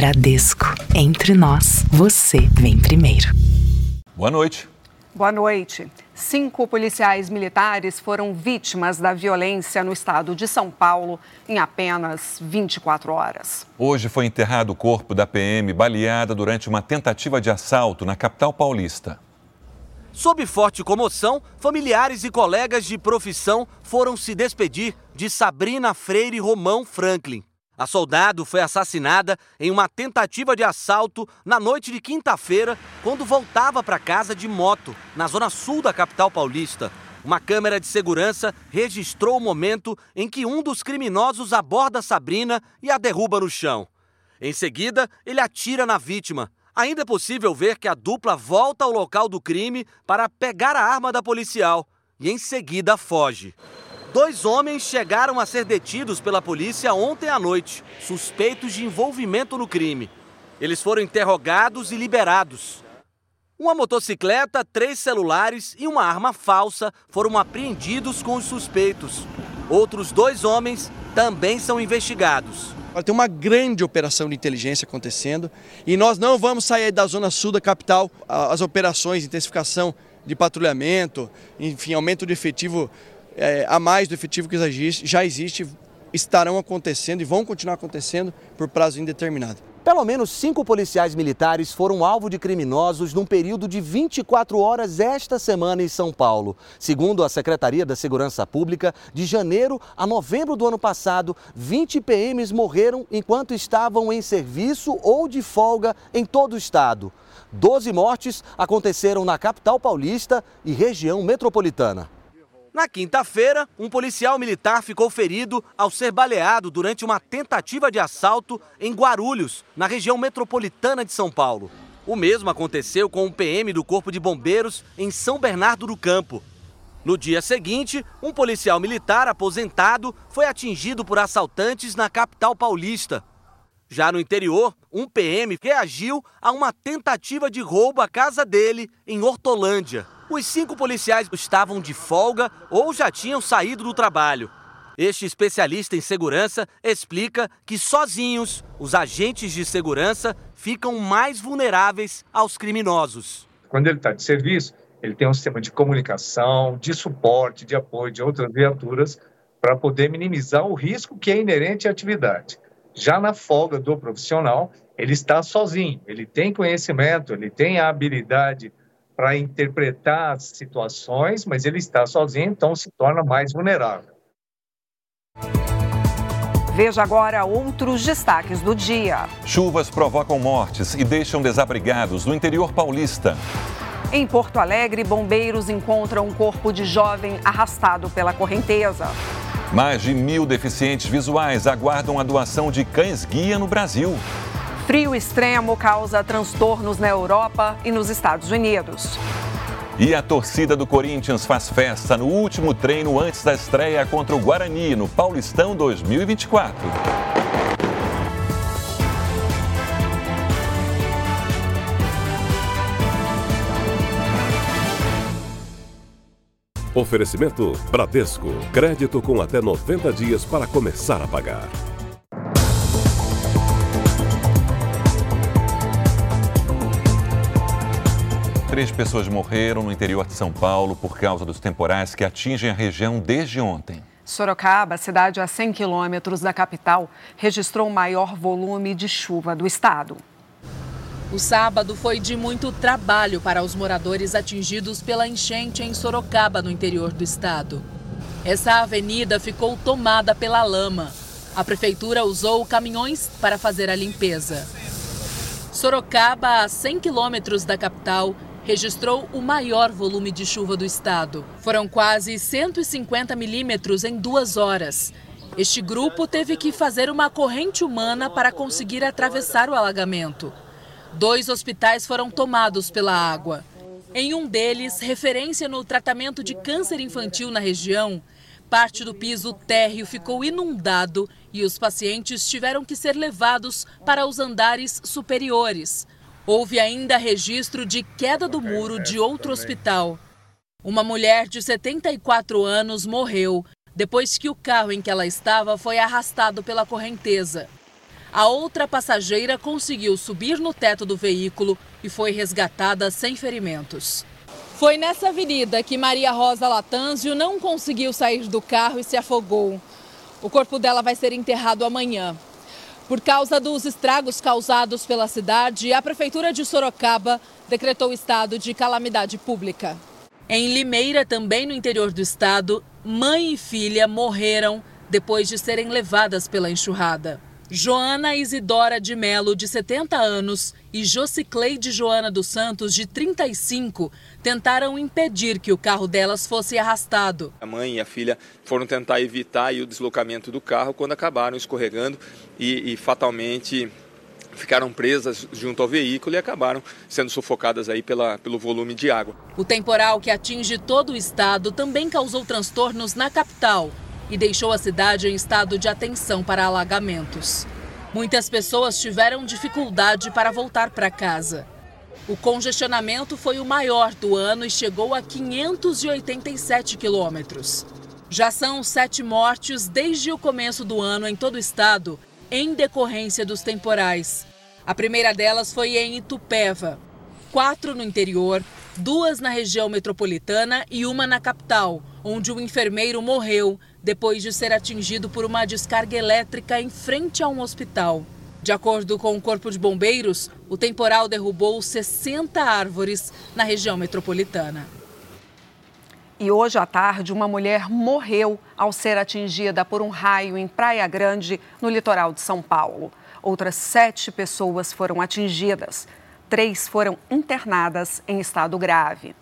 Bradesco. Entre nós, você vem primeiro. Boa noite. Boa noite. Cinco policiais militares foram vítimas da violência no estado de São Paulo em apenas 24 horas. Hoje foi enterrado o corpo da PM baleada durante uma tentativa de assalto na capital paulista. Sob forte comoção, familiares e colegas de profissão foram se despedir de Sabrina Freire Romão Franklin. A soldado foi assassinada em uma tentativa de assalto na noite de quinta-feira, quando voltava para casa de moto, na zona sul da capital paulista. Uma câmera de segurança registrou o momento em que um dos criminosos aborda Sabrina e a derruba no chão. Em seguida, ele atira na vítima. Ainda é possível ver que a dupla volta ao local do crime para pegar a arma da policial e em seguida foge. Dois homens chegaram a ser detidos pela polícia ontem à noite, suspeitos de envolvimento no crime. Eles foram interrogados e liberados. Uma motocicleta, três celulares e uma arma falsa foram apreendidos com os suspeitos. Outros dois homens também são investigados. Tem uma grande operação de inteligência acontecendo e nós não vamos sair da zona sul da capital. As operações, intensificação de patrulhamento, enfim, aumento de efetivo é, a mais do efetivo que já existe, estarão acontecendo e vão continuar acontecendo por prazo indeterminado. Pelo menos cinco policiais militares foram alvo de criminosos num período de 24 horas esta semana em São Paulo. Segundo a Secretaria da Segurança Pública, de janeiro a novembro do ano passado, 20 PMs morreram enquanto estavam em serviço ou de folga em todo o estado. Doze mortes aconteceram na capital paulista e região metropolitana. Na quinta-feira, um policial militar ficou ferido ao ser baleado durante uma tentativa de assalto em Guarulhos, na região metropolitana de São Paulo. O mesmo aconteceu com um PM do Corpo de Bombeiros em São Bernardo do Campo. No dia seguinte, um policial militar aposentado foi atingido por assaltantes na capital paulista. Já no interior, um PM reagiu a uma tentativa de roubo à casa dele em Hortolândia. Os cinco policiais estavam de folga ou já tinham saído do trabalho. Este especialista em segurança explica que sozinhos os agentes de segurança ficam mais vulneráveis aos criminosos. Quando ele está de serviço, ele tem um sistema de comunicação, de suporte, de apoio de outras viaturas para poder minimizar o risco que é inerente à atividade. Já na folga do profissional, ele está sozinho, ele tem conhecimento, ele tem a habilidade para interpretar as situações, mas ele está sozinho, então se torna mais vulnerável. Veja agora outros destaques do dia. Chuvas provocam mortes e deixam desabrigados no interior paulista. Em Porto Alegre, bombeiros encontram um corpo de jovem arrastado pela correnteza. Mais de mil deficientes visuais aguardam a doação de cães-guia no Brasil. Frio extremo causa transtornos na Europa e nos Estados Unidos. E a torcida do Corinthians faz festa no último treino antes da estreia contra o Guarani no Paulistão 2024. Oferecimento Bradesco. Crédito com até 90 dias para começar a pagar. Três pessoas morreram no interior de São Paulo por causa dos temporais que atingem a região desde ontem. Sorocaba, cidade a 100 quilômetros da capital, registrou o maior volume de chuva do estado. O sábado foi de muito trabalho para os moradores atingidos pela enchente em Sorocaba, no interior do estado. Essa avenida ficou tomada pela lama. A prefeitura usou caminhões para fazer a limpeza. Sorocaba, a 100 quilômetros da capital, registrou o maior volume de chuva do estado. Foram quase 150 milímetros em duas horas. Este grupo teve que fazer uma corrente humana para conseguir atravessar o alagamento. Dois hospitais foram tomados pela água. Em um deles, referência no tratamento de câncer infantil na região, parte do piso térreo ficou inundado e os pacientes tiveram que ser levados para os andares superiores. Houve ainda registro de queda do muro de outro hospital. Uma mulher de 74 anos morreu depois que o carro em que ela estava foi arrastado pela correnteza. A outra passageira conseguiu subir no teto do veículo e foi resgatada sem ferimentos. Foi nessa avenida que Maria Rosa Latanzio não conseguiu sair do carro e se afogou. O corpo dela vai ser enterrado amanhã. Por causa dos estragos causados pela cidade, a Prefeitura de Sorocaba decretou estado de calamidade pública. Em Limeira, também no interior do estado, mãe e filha morreram depois de serem levadas pela enxurrada. Joana Isidora de Melo, de 70 anos, e Jocicleide Joana dos Santos, de 35, tentaram impedir que o carro delas fosse arrastado. A mãe e a filha foram tentar evitar o deslocamento do carro quando acabaram escorregando e, e fatalmente ficaram presas junto ao veículo e acabaram sendo sufocadas aí pela, pelo volume de água. O temporal que atinge todo o estado também causou transtornos na capital e deixou a cidade em estado de atenção para alagamentos. Muitas pessoas tiveram dificuldade para voltar para casa. O congestionamento foi o maior do ano e chegou a 587 quilômetros. Já são sete mortes desde o começo do ano em todo o estado, em decorrência dos temporais. A primeira delas foi em Itupeva, quatro no interior, duas na região metropolitana e uma na capital, onde o enfermeiro morreu depois de ser atingido por uma descarga elétrica em frente a um hospital. De acordo com o Corpo de Bombeiros, o temporal derrubou 60 árvores na região metropolitana. E hoje à tarde, uma mulher morreu ao ser atingida por um raio em Praia Grande, no litoral de São Paulo. Outras sete pessoas foram atingidas. Três foram internadas em estado grave.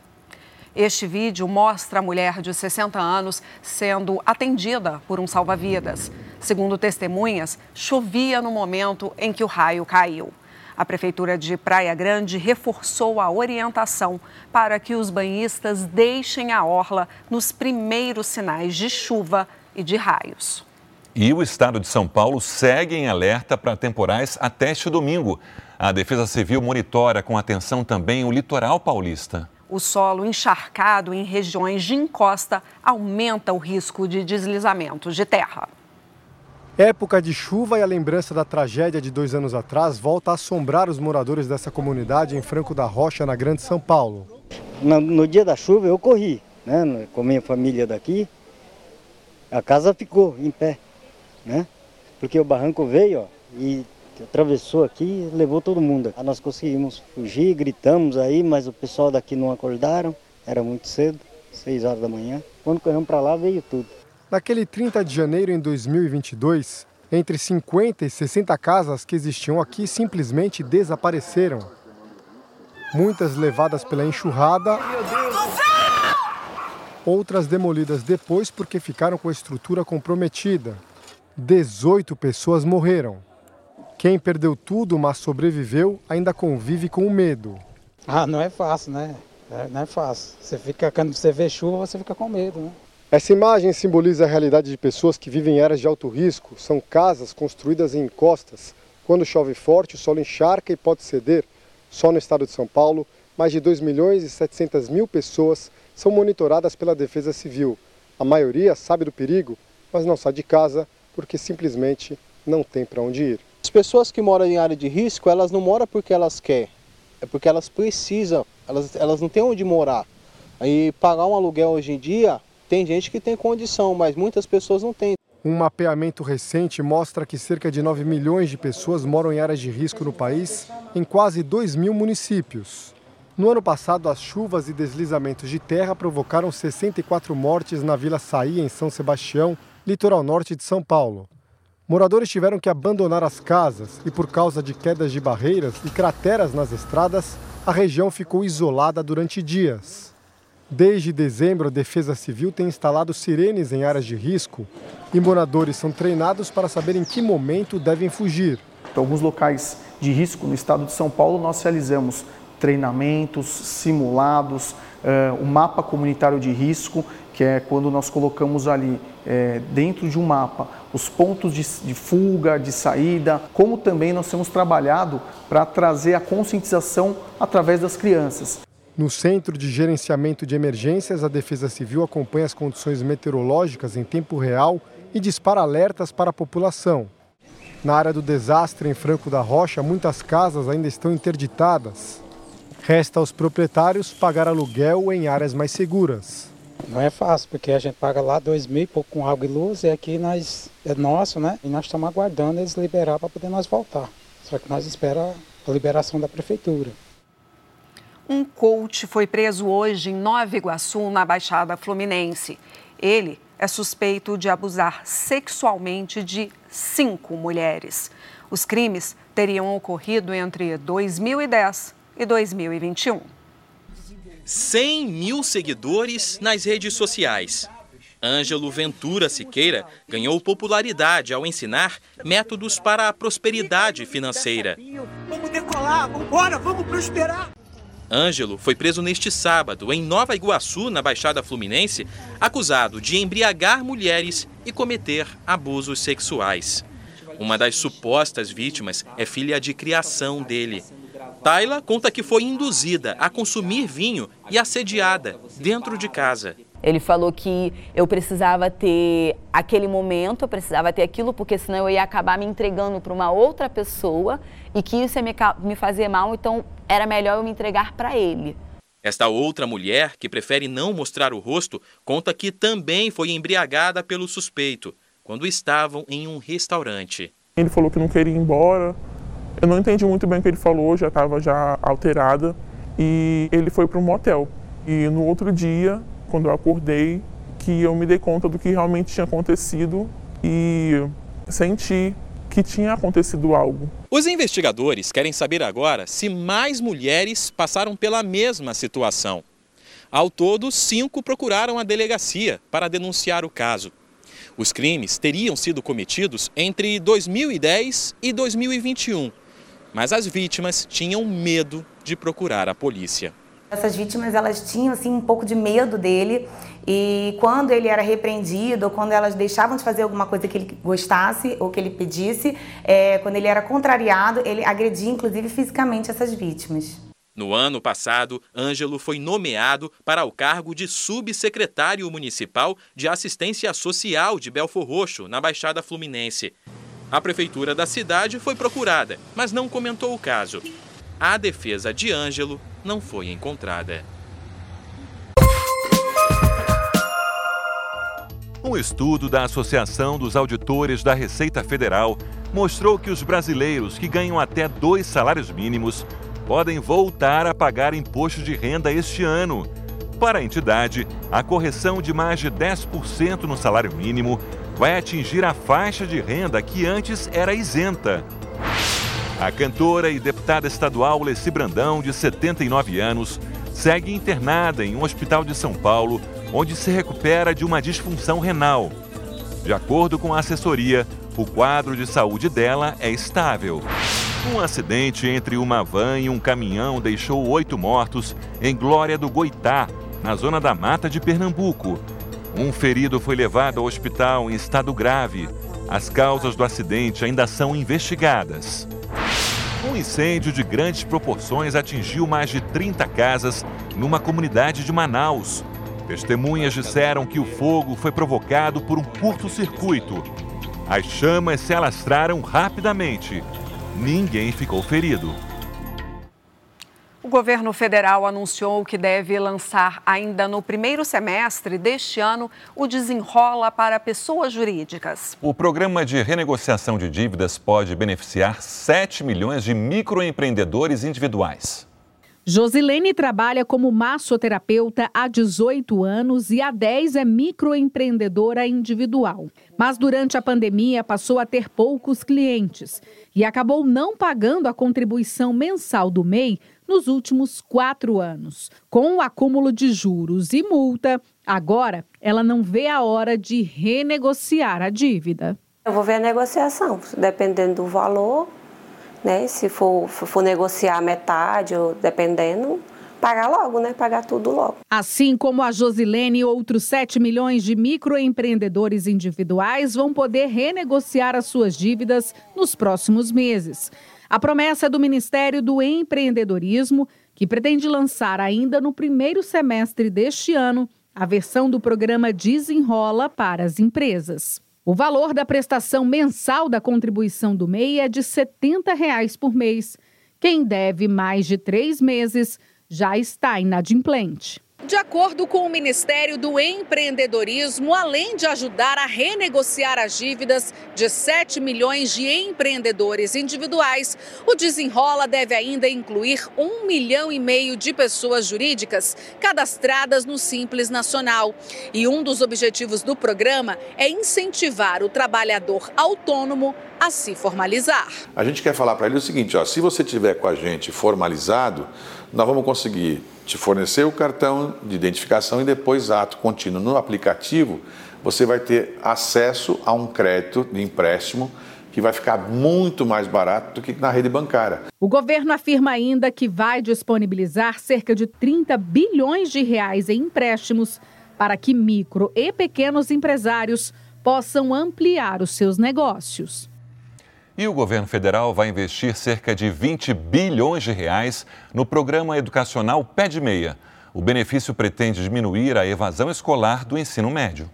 Este vídeo mostra a mulher de 60 anos sendo atendida por um salva-vidas. Segundo testemunhas, chovia no momento em que o raio caiu. A Prefeitura de Praia Grande reforçou a orientação para que os banhistas deixem a orla nos primeiros sinais de chuva e de raios. E o estado de São Paulo segue em alerta para temporais até este domingo. A Defesa Civil monitora com atenção também o litoral paulista. O solo encharcado em regiões de encosta aumenta o risco de deslizamentos de terra. Época de chuva e a lembrança da tragédia de dois anos atrás volta a assombrar os moradores dessa comunidade em Franco da Rocha, na Grande São Paulo. No, no dia da chuva eu corri, né, com a minha família daqui. A casa ficou em pé, né? Porque o barranco veio ó, e atravessou aqui e levou todo mundo. Nós conseguimos fugir, gritamos aí, mas o pessoal daqui não acordaram, era muito cedo, 6 horas da manhã. Quando corremos para lá, veio tudo. Naquele 30 de janeiro em 2022, entre 50 e 60 casas que existiam aqui simplesmente desapareceram. Muitas levadas pela enxurrada, outras demolidas depois porque ficaram com a estrutura comprometida. 18 pessoas morreram. Quem perdeu tudo, mas sobreviveu, ainda convive com o medo. Ah, não é fácil, né? É, não é fácil. Você fica, quando você vê chuva, você fica com medo, né? Essa imagem simboliza a realidade de pessoas que vivem em áreas de alto risco. São casas construídas em encostas. Quando chove forte, o solo encharca e pode ceder. Só no estado de São Paulo, mais de 2 milhões e 700 mil pessoas são monitoradas pela Defesa Civil. A maioria sabe do perigo, mas não sai de casa porque simplesmente não tem para onde ir. As pessoas que moram em área de risco, elas não moram porque elas querem, é porque elas precisam, elas, elas não têm onde morar. Aí pagar um aluguel hoje em dia, tem gente que tem condição, mas muitas pessoas não têm. Um mapeamento recente mostra que cerca de 9 milhões de pessoas moram em áreas de risco no país, em quase 2 mil municípios. No ano passado, as chuvas e deslizamentos de terra provocaram 64 mortes na Vila Saí, em São Sebastião, litoral norte de São Paulo. Moradores tiveram que abandonar as casas e, por causa de quedas de barreiras e crateras nas estradas, a região ficou isolada durante dias. Desde dezembro, a Defesa Civil tem instalado sirenes em áreas de risco e moradores são treinados para saber em que momento devem fugir. Em alguns locais de risco no estado de São Paulo, nós realizamos treinamentos, simulados, o mapa comunitário de risco, que é quando nós colocamos ali é, dentro de um mapa os pontos de, de, fuga, de saída, como também nós temos trabalhado para trazer a conscientização através das crianças. No Centro de Gerenciamento de Emergências, a Defesa Civil acompanha as condições meteorológicas em tempo real e dispara alertas para a população. Na área do desastre, em Franco da Rocha, muitas casas ainda estão interditadas. Resta aos proprietários pagar aluguel em áreas mais seguras. Não é fácil, porque a gente paga lá dois mil e pouco com água e luz, e aqui nós é nosso, né? E nós estamos aguardando eles liberar para poder nós voltar. Só que nós esperamos a liberação da prefeitura. Um coach foi preso hoje em Nova Iguaçu, na Baixada Fluminense. Ele é suspeito de abusar sexualmente de cinco mulheres. Os crimes teriam ocorrido entre 2010 e 2021. 100 mil seguidores nas redes sociais. Ângelo Ventura Siqueira ganhou popularidade ao ensinar métodos para a prosperidade financeira. Vamos decolar, vamos embora, vamos prosperar. Ângelo foi preso neste sábado em Nova Iguaçu, na Baixada Fluminense, acusado de embriagar mulheres e cometer abusos sexuais. Uma das supostas vítimas é filha de criação dele. Tayla conta que foi induzida a consumir vinho e assediada dentro de casa. Ele falou que eu precisava ter aquele momento, eu precisava ter aquilo, porque senão eu ia acabar me entregando para uma outra pessoa e que isso ia me, me fazer mal, então era melhor eu me entregar para ele. Esta outra mulher, que prefere não mostrar o rosto, conta que também foi embriagada pelo suspeito quando estavam em um restaurante. Ele falou que não queria ir embora. Eu não entendi muito bem o que ele falou, já estava já alterada. E ele foi para um motel. E no outro dia quando eu acordei, que eu me dei conta do que realmente tinha acontecido e senti que tinha acontecido algo. Os investigadores querem saber agora se mais mulheres passaram pela mesma situação. Ao todo, cinco procuraram a delegacia para denunciar o caso. Os crimes teriam sido cometidos entre 2010 e 2021, mas as vítimas tinham medo de procurar a polícia. Essas vítimas elas tinham assim um pouco de medo dele e quando ele era repreendido ou quando elas deixavam de fazer alguma coisa que ele gostasse ou que ele pedisse, é, quando ele era contrariado, ele agredia inclusive fisicamente essas vítimas. No ano passado, Ângelo foi nomeado para o cargo de subsecretário municipal de assistência social de Belfor Roxo, na Baixada Fluminense. A prefeitura da cidade foi procurada, mas não comentou o caso. A defesa de Ângelo não foi encontrada. Um estudo da Associação dos Auditores da Receita Federal mostrou que os brasileiros que ganham até dois salários mínimos podem voltar a pagar imposto de renda este ano. Para a entidade, a correção de mais de 10% no salário mínimo vai atingir a faixa de renda que antes era isenta. A cantora e deputada estadual Leci Brandão, de 79 anos, segue internada em um hospital de São Paulo, onde se recupera de uma disfunção renal. De acordo com a assessoria, o quadro de saúde dela é estável. Um acidente entre uma van e um caminhão deixou oito mortos em Glória do Goitá, na zona da mata de Pernambuco. Um ferido foi levado ao hospital em estado grave. As causas do acidente ainda são investigadas. Um incêndio de grandes proporções atingiu mais de 30 casas numa comunidade de Manaus. Testemunhas disseram que o fogo foi provocado por um curto-circuito. As chamas se alastraram rapidamente. Ninguém ficou ferido. O governo federal anunciou que deve lançar ainda no primeiro semestre deste ano o Desenrola para pessoas jurídicas. O programa de renegociação de dívidas pode beneficiar 7 milhões de microempreendedores individuais. Josilene trabalha como massoterapeuta há 18 anos e há 10 é microempreendedora individual. Mas durante a pandemia passou a ter poucos clientes e acabou não pagando a contribuição mensal do MEI nos últimos quatro anos. Com o acúmulo de juros e multa, agora ela não vê a hora de renegociar a dívida. Eu vou ver a negociação, dependendo do valor, né? Se for, for negociar metade, ou dependendo, pagar logo, né? Pagar tudo logo. Assim como a Josilene e outros 7 milhões de microempreendedores individuais vão poder renegociar as suas dívidas nos próximos meses. A promessa é do Ministério do Empreendedorismo, que pretende lançar ainda no primeiro semestre deste ano a versão do programa Desenrola para as empresas. O valor da prestação mensal da contribuição do MEI é de 70 reais por mês. Quem deve mais de três meses já está inadimplente. De acordo com o Ministério do Empreendedorismo, além de ajudar a renegociar as dívidas de 7 milhões de empreendedores individuais, o Desenrola deve ainda incluir um milhão e meio de pessoas jurídicas cadastradas no Simples Nacional. E um dos objetivos do programa é incentivar o trabalhador autônomo a se formalizar. A gente quer falar para ele o seguinte: ó, se você tiver com a gente formalizado, nós vamos conseguir te fornecer o cartão de identificação e depois ato contínuo no aplicativo, você vai ter acesso a um crédito de empréstimo que vai ficar muito mais barato do que na rede bancária. O governo afirma ainda que vai disponibilizar cerca de 30 bilhões de reais em empréstimos para que micro e pequenos empresários possam ampliar os seus negócios. E o governo federal vai investir cerca de 20 bilhões de reais no programa educacional Pé de Meia. O benefício pretende diminuir a evasão escolar do ensino médio.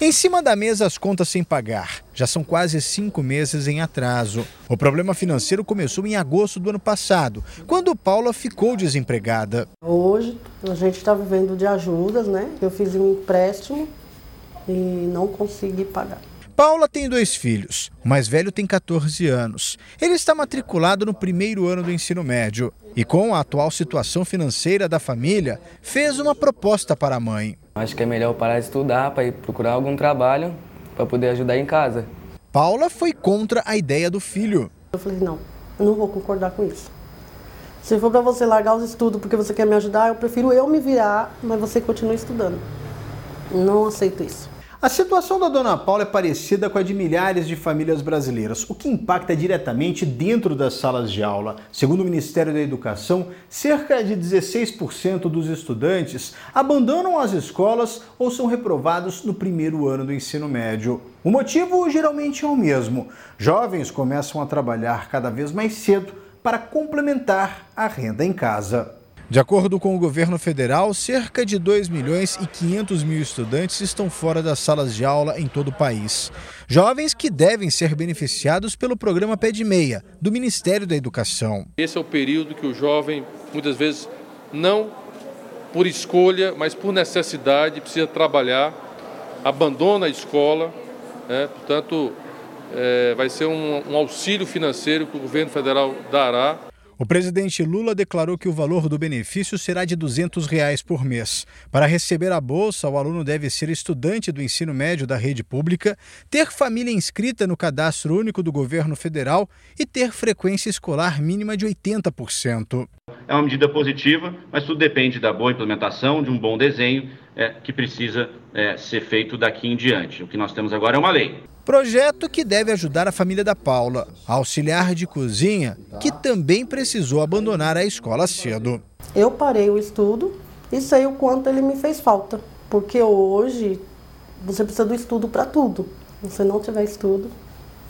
Em cima da mesa, as contas sem pagar. Já são quase cinco meses em atraso. O problema financeiro começou em agosto do ano passado, quando Paula ficou desempregada. Hoje, a gente está vivendo de ajudas, né? Eu fiz um empréstimo e não consegui pagar. Paula tem dois filhos. O mais velho tem 14 anos. Ele está matriculado no primeiro ano do ensino médio e, com a atual situação financeira da família, fez uma proposta para a mãe. Acho que é melhor parar de estudar para ir procurar algum trabalho para poder ajudar em casa. Paula foi contra a ideia do filho. Eu falei: não, eu não vou concordar com isso. Se for para você largar os estudos porque você quer me ajudar, eu prefiro eu me virar, mas você continua estudando. Não aceito isso. A situação da dona Paula é parecida com a de milhares de famílias brasileiras, o que impacta diretamente dentro das salas de aula. Segundo o Ministério da Educação, cerca de 16% dos estudantes abandonam as escolas ou são reprovados no primeiro ano do ensino médio. O motivo geralmente é o mesmo: jovens começam a trabalhar cada vez mais cedo para complementar a renda em casa. De acordo com o governo federal, cerca de 2 milhões e 500 mil estudantes estão fora das salas de aula em todo o país. Jovens que devem ser beneficiados pelo programa Pé de Meia, do Ministério da Educação. Esse é o período que o jovem, muitas vezes, não por escolha, mas por necessidade, precisa trabalhar, abandona a escola. Né? Portanto, é, vai ser um, um auxílio financeiro que o governo federal dará. O presidente Lula declarou que o valor do benefício será de 200 reais por mês. Para receber a bolsa, o aluno deve ser estudante do ensino médio da rede pública, ter família inscrita no cadastro único do governo federal e ter frequência escolar mínima de 80%. É uma medida positiva, mas tudo depende da boa implementação, de um bom desenho é, que precisa é, ser feito daqui em diante. O que nós temos agora é uma lei. Projeto que deve ajudar a família da Paula, auxiliar de cozinha, que também precisou abandonar a escola cedo. Eu parei o estudo e sei o quanto ele me fez falta, porque hoje você precisa do estudo para tudo. Se você não tiver estudo,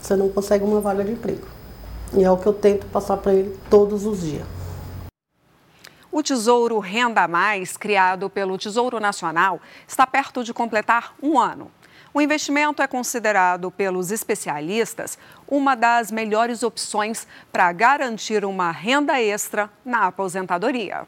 você não consegue uma vaga de emprego. E é o que eu tento passar para ele todos os dias. O Tesouro Renda Mais, criado pelo Tesouro Nacional, está perto de completar um ano. O investimento é considerado pelos especialistas uma das melhores opções para garantir uma renda extra na aposentadoria.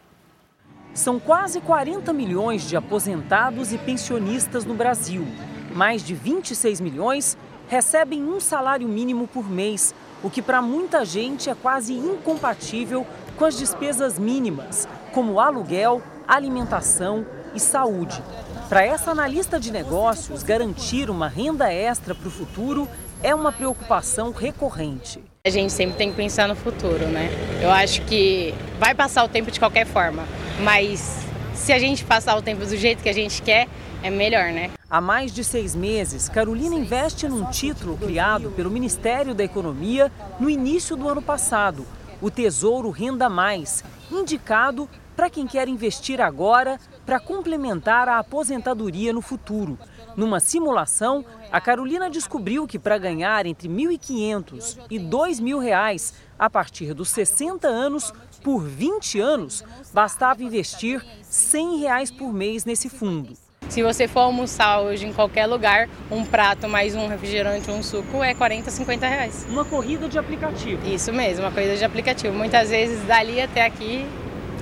São quase 40 milhões de aposentados e pensionistas no Brasil. Mais de 26 milhões recebem um salário mínimo por mês, o que para muita gente é quase incompatível com as despesas mínimas, como aluguel, alimentação e saúde. Para essa analista de negócios, garantir uma renda extra para o futuro é uma preocupação recorrente. A gente sempre tem que pensar no futuro, né? Eu acho que vai passar o tempo de qualquer forma, mas se a gente passar o tempo do jeito que a gente quer, é melhor, né? Há mais de seis meses, Carolina investe num título criado pelo Ministério da Economia no início do ano passado, o Tesouro Renda Mais, indicado para quem quer investir agora para complementar a aposentadoria no futuro. Numa simulação, a Carolina descobriu que para ganhar entre R$ 1.500 e 2.000 reais a partir dos 60 anos por 20 anos, bastava investir 100 reais por mês nesse fundo. Se você for almoçar hoje em qualquer lugar, um prato mais um refrigerante ou um suco é 40, 50 reais. Uma corrida de aplicativo. Isso mesmo, uma corrida de aplicativo. Muitas vezes dali até aqui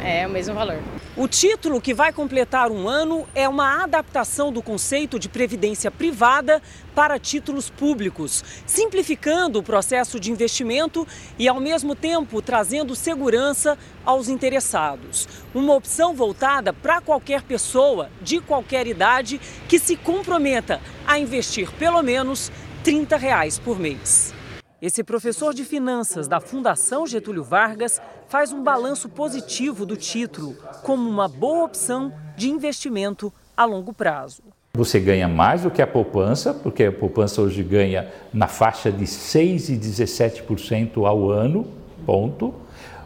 é o mesmo valor. O título, que vai completar um ano, é uma adaptação do conceito de previdência privada para títulos públicos, simplificando o processo de investimento e, ao mesmo tempo, trazendo segurança aos interessados. Uma opção voltada para qualquer pessoa, de qualquer idade, que se comprometa a investir pelo menos 30 reais por mês. Esse professor de finanças da Fundação Getúlio Vargas faz um balanço positivo do título como uma boa opção de investimento a longo prazo. Você ganha mais do que a poupança, porque a poupança hoje ganha na faixa de 6 e 17% ao ano, ponto.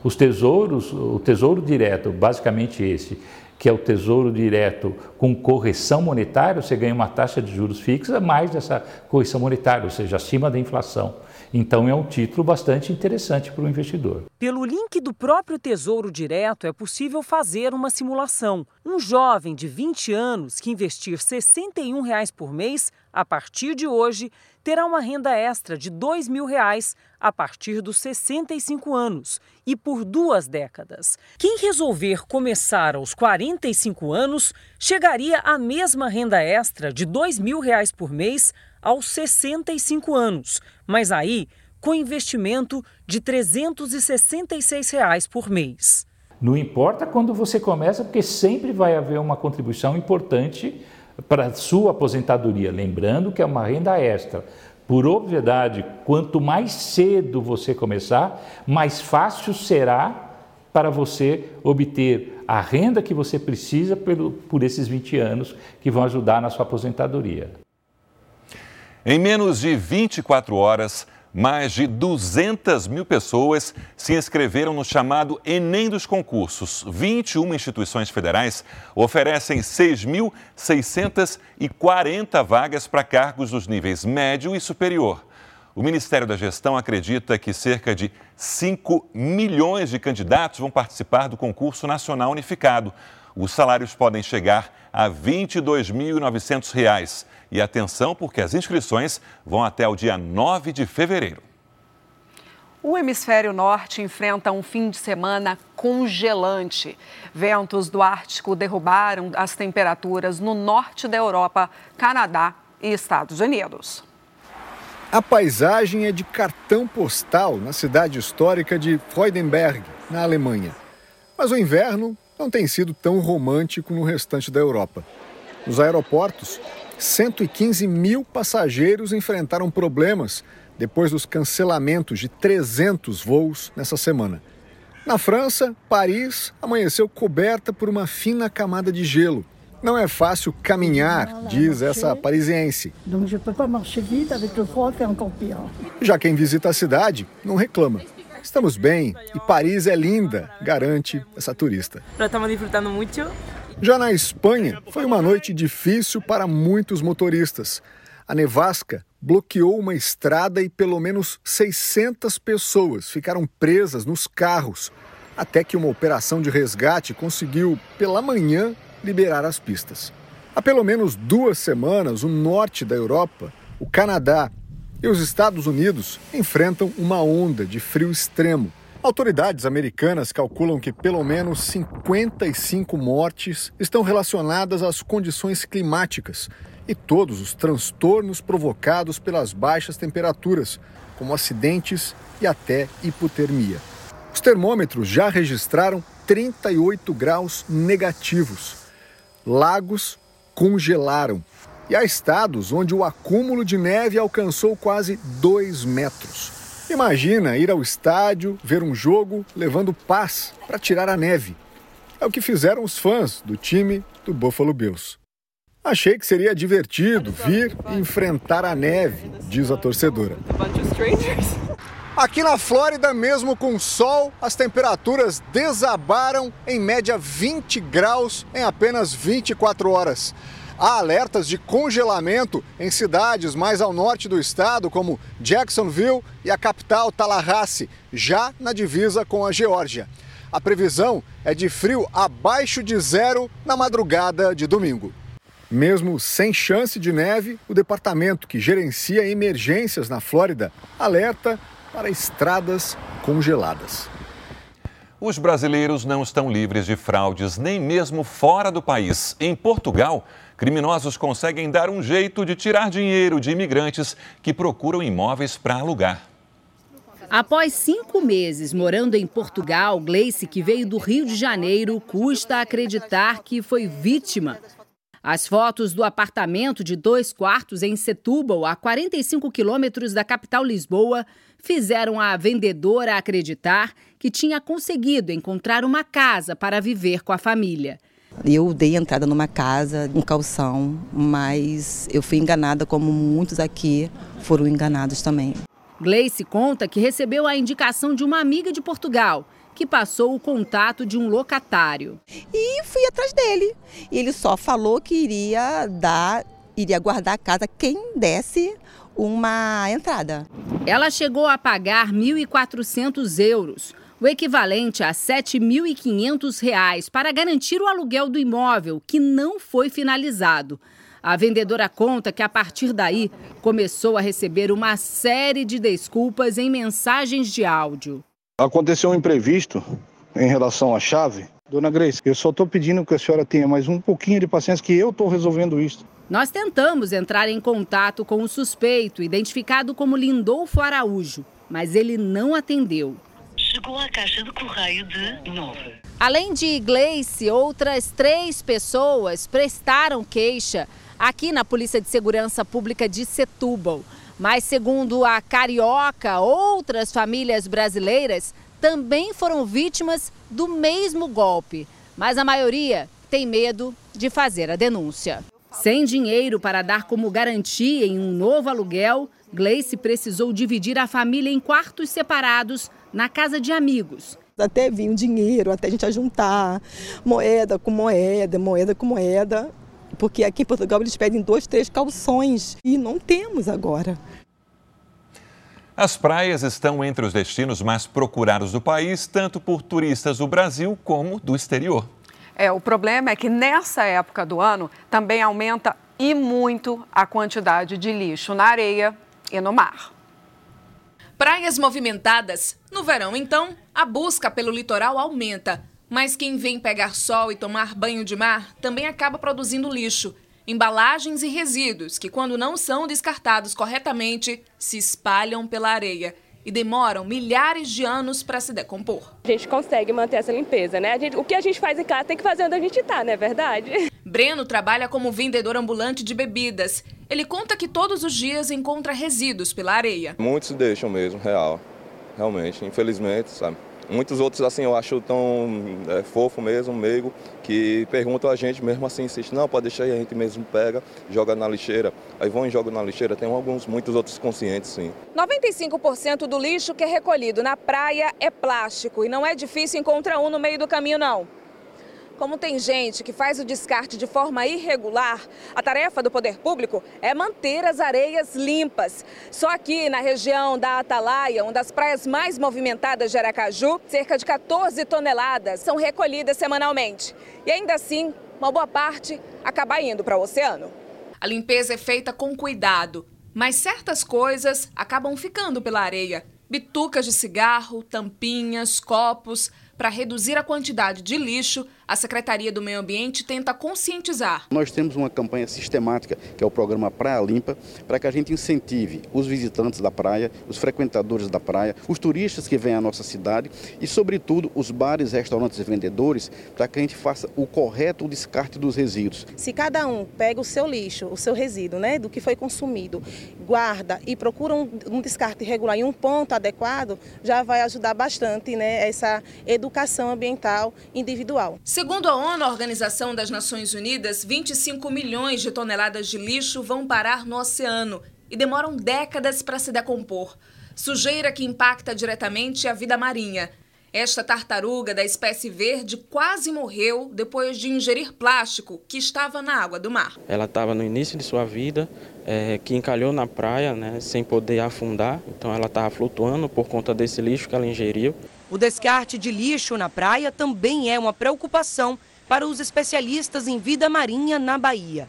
Os tesouros, o tesouro direto, basicamente esse, que é o tesouro direto com correção monetária, você ganha uma taxa de juros fixa mais dessa correção monetária, ou seja, acima da inflação. Então é um título bastante interessante para o investidor. Pelo link do próprio Tesouro Direto é possível fazer uma simulação. Um jovem de 20 anos que investir 61 reais por mês, a partir de hoje, terá uma renda extra de 2 mil reais a partir dos 65 anos e por duas décadas. Quem resolver começar aos 45 anos chegaria à mesma renda extra de 2 mil reais por mês aos 65 anos, mas aí com investimento de 366 reais por mês. Não importa quando você começa, porque sempre vai haver uma contribuição importante para a sua aposentadoria. Lembrando que é uma renda extra. Por obviedade, quanto mais cedo você começar, mais fácil será para você obter a renda que você precisa por, por esses 20 anos que vão ajudar na sua aposentadoria. Em menos de 24 horas, mais de 200 mil pessoas se inscreveram no chamado Enem dos concursos. 21 instituições federais oferecem 6.640 vagas para cargos dos níveis médio e superior. O Ministério da Gestão acredita que cerca de 5 milhões de candidatos vão participar do concurso nacional unificado. Os salários podem chegar a R$ 22.900. E atenção, porque as inscrições vão até o dia 9 de fevereiro. O hemisfério norte enfrenta um fim de semana congelante. Ventos do Ártico derrubaram as temperaturas no norte da Europa, Canadá e Estados Unidos. A paisagem é de cartão postal na cidade histórica de Freudenberg, na Alemanha. Mas o inverno não tem sido tão romântico no restante da Europa. Nos aeroportos, 115 mil passageiros enfrentaram problemas depois dos cancelamentos de 300 voos nessa semana. Na França, Paris amanheceu coberta por uma fina camada de gelo. Não é fácil caminhar, diz essa parisiense. Já quem visita a cidade não reclama. Estamos bem e Paris é linda, garante essa turista. Estamos disfrutando muito. Já na Espanha, foi uma noite difícil para muitos motoristas. A nevasca bloqueou uma estrada e pelo menos 600 pessoas ficaram presas nos carros, até que uma operação de resgate conseguiu, pela manhã, liberar as pistas. Há pelo menos duas semanas, o norte da Europa, o Canadá e os Estados Unidos enfrentam uma onda de frio extremo. Autoridades americanas calculam que pelo menos 55 mortes estão relacionadas às condições climáticas e todos os transtornos provocados pelas baixas temperaturas, como acidentes e até hipotermia. Os termômetros já registraram 38 graus negativos. Lagos congelaram e há estados onde o acúmulo de neve alcançou quase 2 metros. Imagina ir ao estádio, ver um jogo levando paz para tirar a neve. É o que fizeram os fãs do time do Buffalo Bills. Achei que seria divertido vir enfrentar a neve, diz a torcedora. Aqui na Flórida, mesmo com sol, as temperaturas desabaram em média 20 graus em apenas 24 horas. Há alertas de congelamento em cidades mais ao norte do estado, como Jacksonville e a capital Tallahassee, já na divisa com a Geórgia. A previsão é de frio abaixo de zero na madrugada de domingo. Mesmo sem chance de neve, o departamento que gerencia emergências na Flórida alerta para estradas congeladas. Os brasileiros não estão livres de fraudes, nem mesmo fora do país. Em Portugal, criminosos conseguem dar um jeito de tirar dinheiro de imigrantes que procuram imóveis para alugar. Após cinco meses morando em Portugal, Gleice, que veio do Rio de Janeiro, custa acreditar que foi vítima. As fotos do apartamento de dois quartos em Setúbal, a 45 quilômetros da capital Lisboa, fizeram a vendedora acreditar que tinha conseguido encontrar uma casa para viver com a família. Eu dei entrada numa casa, um calção, mas eu fui enganada como muitos aqui foram enganados também. Gleice conta que recebeu a indicação de uma amiga de Portugal, que passou o contato de um locatário. E fui atrás dele. Ele só falou que iria dar, iria guardar a casa quem desse uma entrada. Ela chegou a pagar 1.400 euros, o equivalente a R$ 7.500, para garantir o aluguel do imóvel, que não foi finalizado. A vendedora conta que a partir daí começou a receber uma série de desculpas em mensagens de áudio. Aconteceu um imprevisto em relação à chave. Dona Grace, eu só estou pedindo que a senhora tenha mais um pouquinho de paciência, que eu estou resolvendo isso. Nós tentamos entrar em contato com o suspeito, identificado como Lindolfo Araújo, mas ele não atendeu. Chegou à caixa de correio de 9. Além de Gleice, outras três pessoas prestaram queixa aqui na Polícia de Segurança Pública de Setúbal. Mas, segundo a Carioca, outras famílias brasileiras também foram vítimas do mesmo golpe. Mas a maioria tem medo de fazer a denúncia. Sem dinheiro para dar como garantia em um novo aluguel, Gleice precisou dividir a família em quartos separados na casa de amigos. Até vinha um dinheiro, até a gente juntar moeda com moeda, moeda com moeda, porque aqui em Portugal eles pedem dois, três calções e não temos agora. As praias estão entre os destinos mais procurados do país, tanto por turistas do Brasil como do exterior. É, o problema é que nessa época do ano também aumenta e muito a quantidade de lixo na areia e no mar. Praias movimentadas. No verão, então, a busca pelo litoral aumenta. Mas quem vem pegar sol e tomar banho de mar também acaba produzindo lixo. Embalagens e resíduos que, quando não são descartados corretamente, se espalham pela areia e demoram milhares de anos para se decompor. A gente consegue manter essa limpeza, né? Gente, o que a gente faz em casa tem que fazer onde a gente está, não é verdade? Breno trabalha como vendedor ambulante de bebidas. Ele conta que todos os dias encontra resíduos pela areia. Muitos deixam mesmo, real. Realmente, infelizmente, sabe? Muitos outros, assim, eu acho tão é, fofo mesmo, meigo, que perguntam a gente mesmo assim, insiste, não, pode deixar aí, a gente mesmo pega, joga na lixeira. Aí vão e jogam na lixeira. Tem alguns, muitos outros conscientes, sim. 95% do lixo que é recolhido na praia é plástico e não é difícil encontrar um no meio do caminho, não. Como tem gente que faz o descarte de forma irregular, a tarefa do poder público é manter as areias limpas. Só aqui na região da Atalaia, uma das praias mais movimentadas de Aracaju, cerca de 14 toneladas são recolhidas semanalmente. E ainda assim, uma boa parte acaba indo para o oceano. A limpeza é feita com cuidado, mas certas coisas acabam ficando pela areia. Bitucas de cigarro, tampinhas, copos. Para reduzir a quantidade de lixo, a Secretaria do Meio Ambiente tenta conscientizar. Nós temos uma campanha sistemática, que é o programa Praia Limpa, para que a gente incentive os visitantes da praia, os frequentadores da praia, os turistas que vêm à nossa cidade e, sobretudo, os bares, restaurantes e vendedores, para que a gente faça o correto descarte dos resíduos. Se cada um pega o seu lixo, o seu resíduo, né, do que foi consumido, guarda e procura um, um descarte regular em um ponto adequado, já vai ajudar bastante né, essa educação ambiental individual. Segundo a ONU, a Organização das Nações Unidas, 25 milhões de toneladas de lixo vão parar no oceano e demoram décadas para se decompor. Sujeira que impacta diretamente a vida marinha. Esta tartaruga da espécie verde quase morreu depois de ingerir plástico que estava na água do mar. Ela estava no início de sua vida, é, que encalhou na praia, né, sem poder afundar, então ela estava flutuando por conta desse lixo que ela ingeriu. O descarte de lixo na praia também é uma preocupação para os especialistas em vida marinha na Bahia.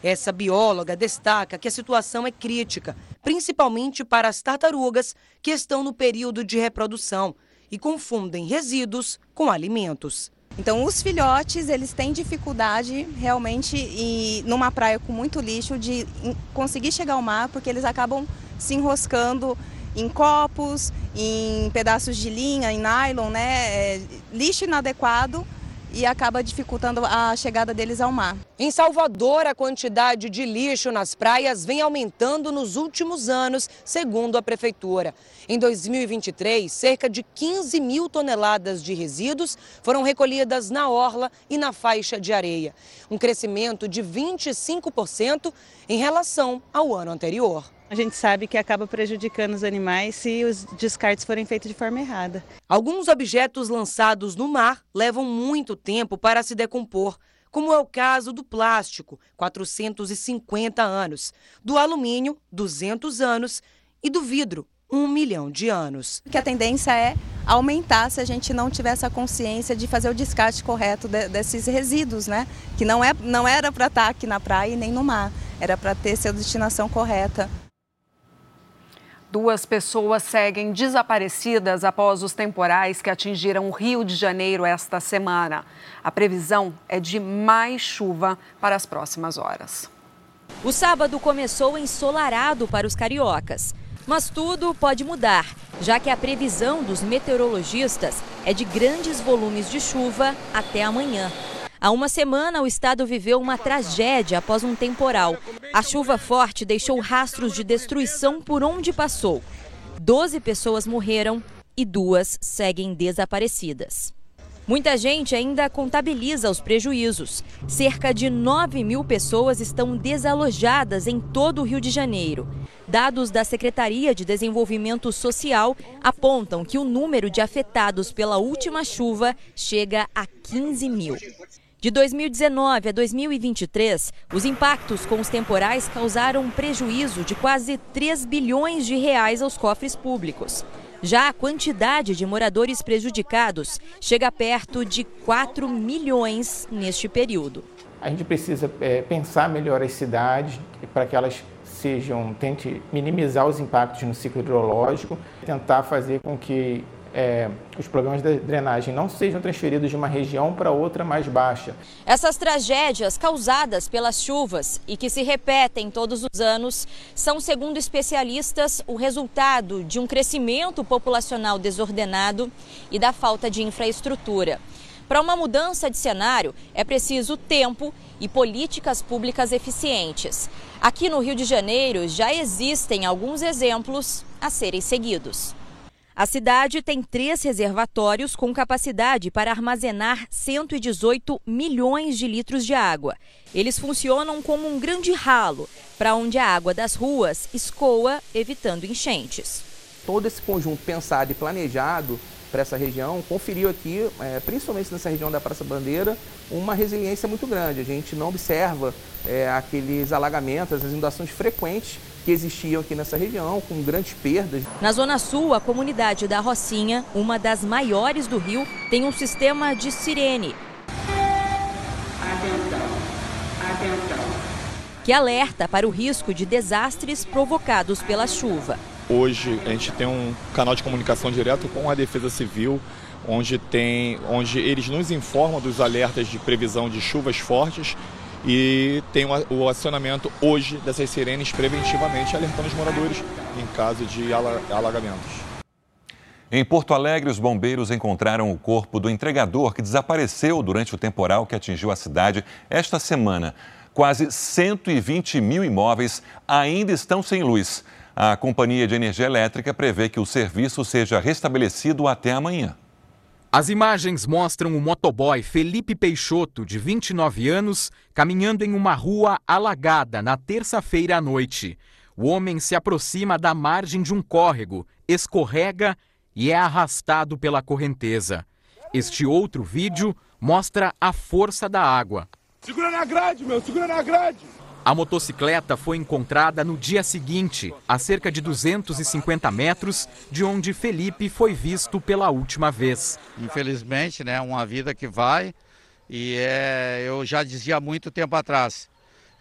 Essa bióloga destaca que a situação é crítica, principalmente para as tartarugas que estão no período de reprodução e confundem resíduos com alimentos. Então, os filhotes, eles têm dificuldade realmente e numa praia com muito lixo de conseguir chegar ao mar, porque eles acabam se enroscando em copos, em pedaços de linha, em nylon, né? É, lixo inadequado e acaba dificultando a chegada deles ao mar. Em Salvador, a quantidade de lixo nas praias vem aumentando nos últimos anos, segundo a prefeitura. Em 2023, cerca de 15 mil toneladas de resíduos foram recolhidas na orla e na faixa de areia, um crescimento de 25% em relação ao ano anterior a gente sabe que acaba prejudicando os animais se os descartes forem feitos de forma errada. Alguns objetos lançados no mar levam muito tempo para se decompor, como é o caso do plástico, 450 anos, do alumínio, 200 anos e do vidro, um milhão de anos. Que a tendência é aumentar se a gente não tiver essa consciência de fazer o descarte correto de, desses resíduos, né? Que não, é, não era para estar aqui na praia e nem no mar, era para ter sua destinação correta. Duas pessoas seguem desaparecidas após os temporais que atingiram o Rio de Janeiro esta semana. A previsão é de mais chuva para as próximas horas. O sábado começou ensolarado para os cariocas. Mas tudo pode mudar, já que a previsão dos meteorologistas é de grandes volumes de chuva até amanhã. Há uma semana, o estado viveu uma tragédia após um temporal. A chuva forte deixou rastros de destruição por onde passou. Doze pessoas morreram e duas seguem desaparecidas. Muita gente ainda contabiliza os prejuízos. Cerca de 9 mil pessoas estão desalojadas em todo o Rio de Janeiro. Dados da Secretaria de Desenvolvimento Social apontam que o número de afetados pela última chuva chega a 15 mil. De 2019 a 2023, os impactos com os temporais causaram um prejuízo de quase 3 bilhões de reais aos cofres públicos. Já a quantidade de moradores prejudicados chega perto de 4 milhões neste período. A gente precisa é, pensar melhor as cidades para que elas sejam, tente minimizar os impactos no ciclo hidrológico, tentar fazer com que é, os problemas de drenagem não sejam transferidos de uma região para outra mais baixa. Essas tragédias causadas pelas chuvas e que se repetem todos os anos são, segundo especialistas, o resultado de um crescimento populacional desordenado e da falta de infraestrutura. Para uma mudança de cenário, é preciso tempo e políticas públicas eficientes. Aqui no Rio de Janeiro já existem alguns exemplos a serem seguidos. A cidade tem três reservatórios com capacidade para armazenar 118 milhões de litros de água. Eles funcionam como um grande ralo para onde a água das ruas escoa, evitando enchentes. Todo esse conjunto pensado e planejado para essa região conferiu aqui, é, principalmente nessa região da Praça Bandeira, uma resiliência muito grande. A gente não observa é, aqueles alagamentos, as inundações frequentes que existiam aqui nessa região, com grandes perdas. Na Zona Sul, a comunidade da Rocinha, uma das maiores do Rio, tem um sistema de sirene. Atenção, atenção. Que alerta para o risco de desastres provocados pela chuva. Hoje a gente tem um canal de comunicação direto com a Defesa Civil, onde, tem, onde eles nos informam dos alertas de previsão de chuvas fortes e tem o acionamento hoje dessas sirenes preventivamente alertando os moradores em caso de alagamentos. Em Porto Alegre, os bombeiros encontraram o corpo do entregador que desapareceu durante o temporal que atingiu a cidade esta semana. Quase 120 mil imóveis ainda estão sem luz. A Companhia de Energia Elétrica prevê que o serviço seja restabelecido até amanhã. As imagens mostram o motoboy Felipe Peixoto, de 29 anos, caminhando em uma rua alagada na terça-feira à noite. O homem se aproxima da margem de um córrego, escorrega e é arrastado pela correnteza. Este outro vídeo mostra a força da água. Segura na grade, meu, segura na grade! A motocicleta foi encontrada no dia seguinte, a cerca de 250 metros de onde Felipe foi visto pela última vez. Infelizmente, né, uma vida que vai e é, eu já dizia há muito tempo atrás,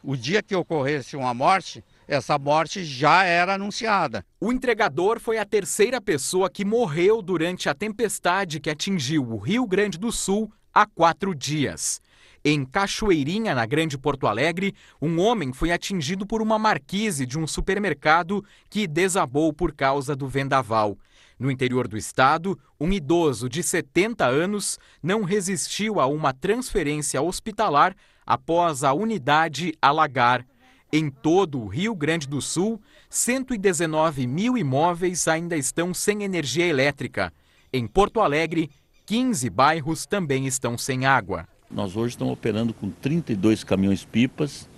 o dia que ocorresse uma morte, essa morte já era anunciada. O entregador foi a terceira pessoa que morreu durante a tempestade que atingiu o Rio Grande do Sul há quatro dias. Em Cachoeirinha, na Grande Porto Alegre, um homem foi atingido por uma marquise de um supermercado que desabou por causa do vendaval. No interior do estado, um idoso de 70 anos não resistiu a uma transferência hospitalar após a unidade alagar. Em todo o Rio Grande do Sul, 119 mil imóveis ainda estão sem energia elétrica. Em Porto Alegre, 15 bairros também estão sem água. Nós hoje estamos operando com 32 caminhões-pipas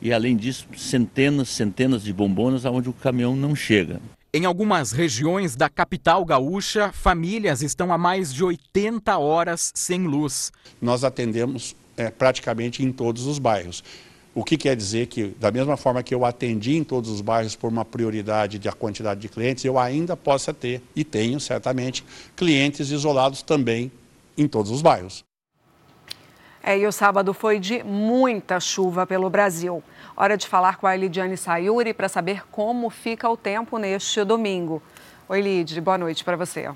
e, além disso, centenas, centenas de bombonas onde o caminhão não chega. Em algumas regiões da capital gaúcha, famílias estão há mais de 80 horas sem luz. Nós atendemos é, praticamente em todos os bairros. O que quer dizer que, da mesma forma que eu atendi em todos os bairros por uma prioridade da quantidade de clientes, eu ainda possa ter, e tenho certamente, clientes isolados também em todos os bairros. É, e o sábado foi de muita chuva pelo Brasil. Hora de falar com a Lidiane Sayuri para saber como fica o tempo neste domingo. Oi, Lid, boa noite para você.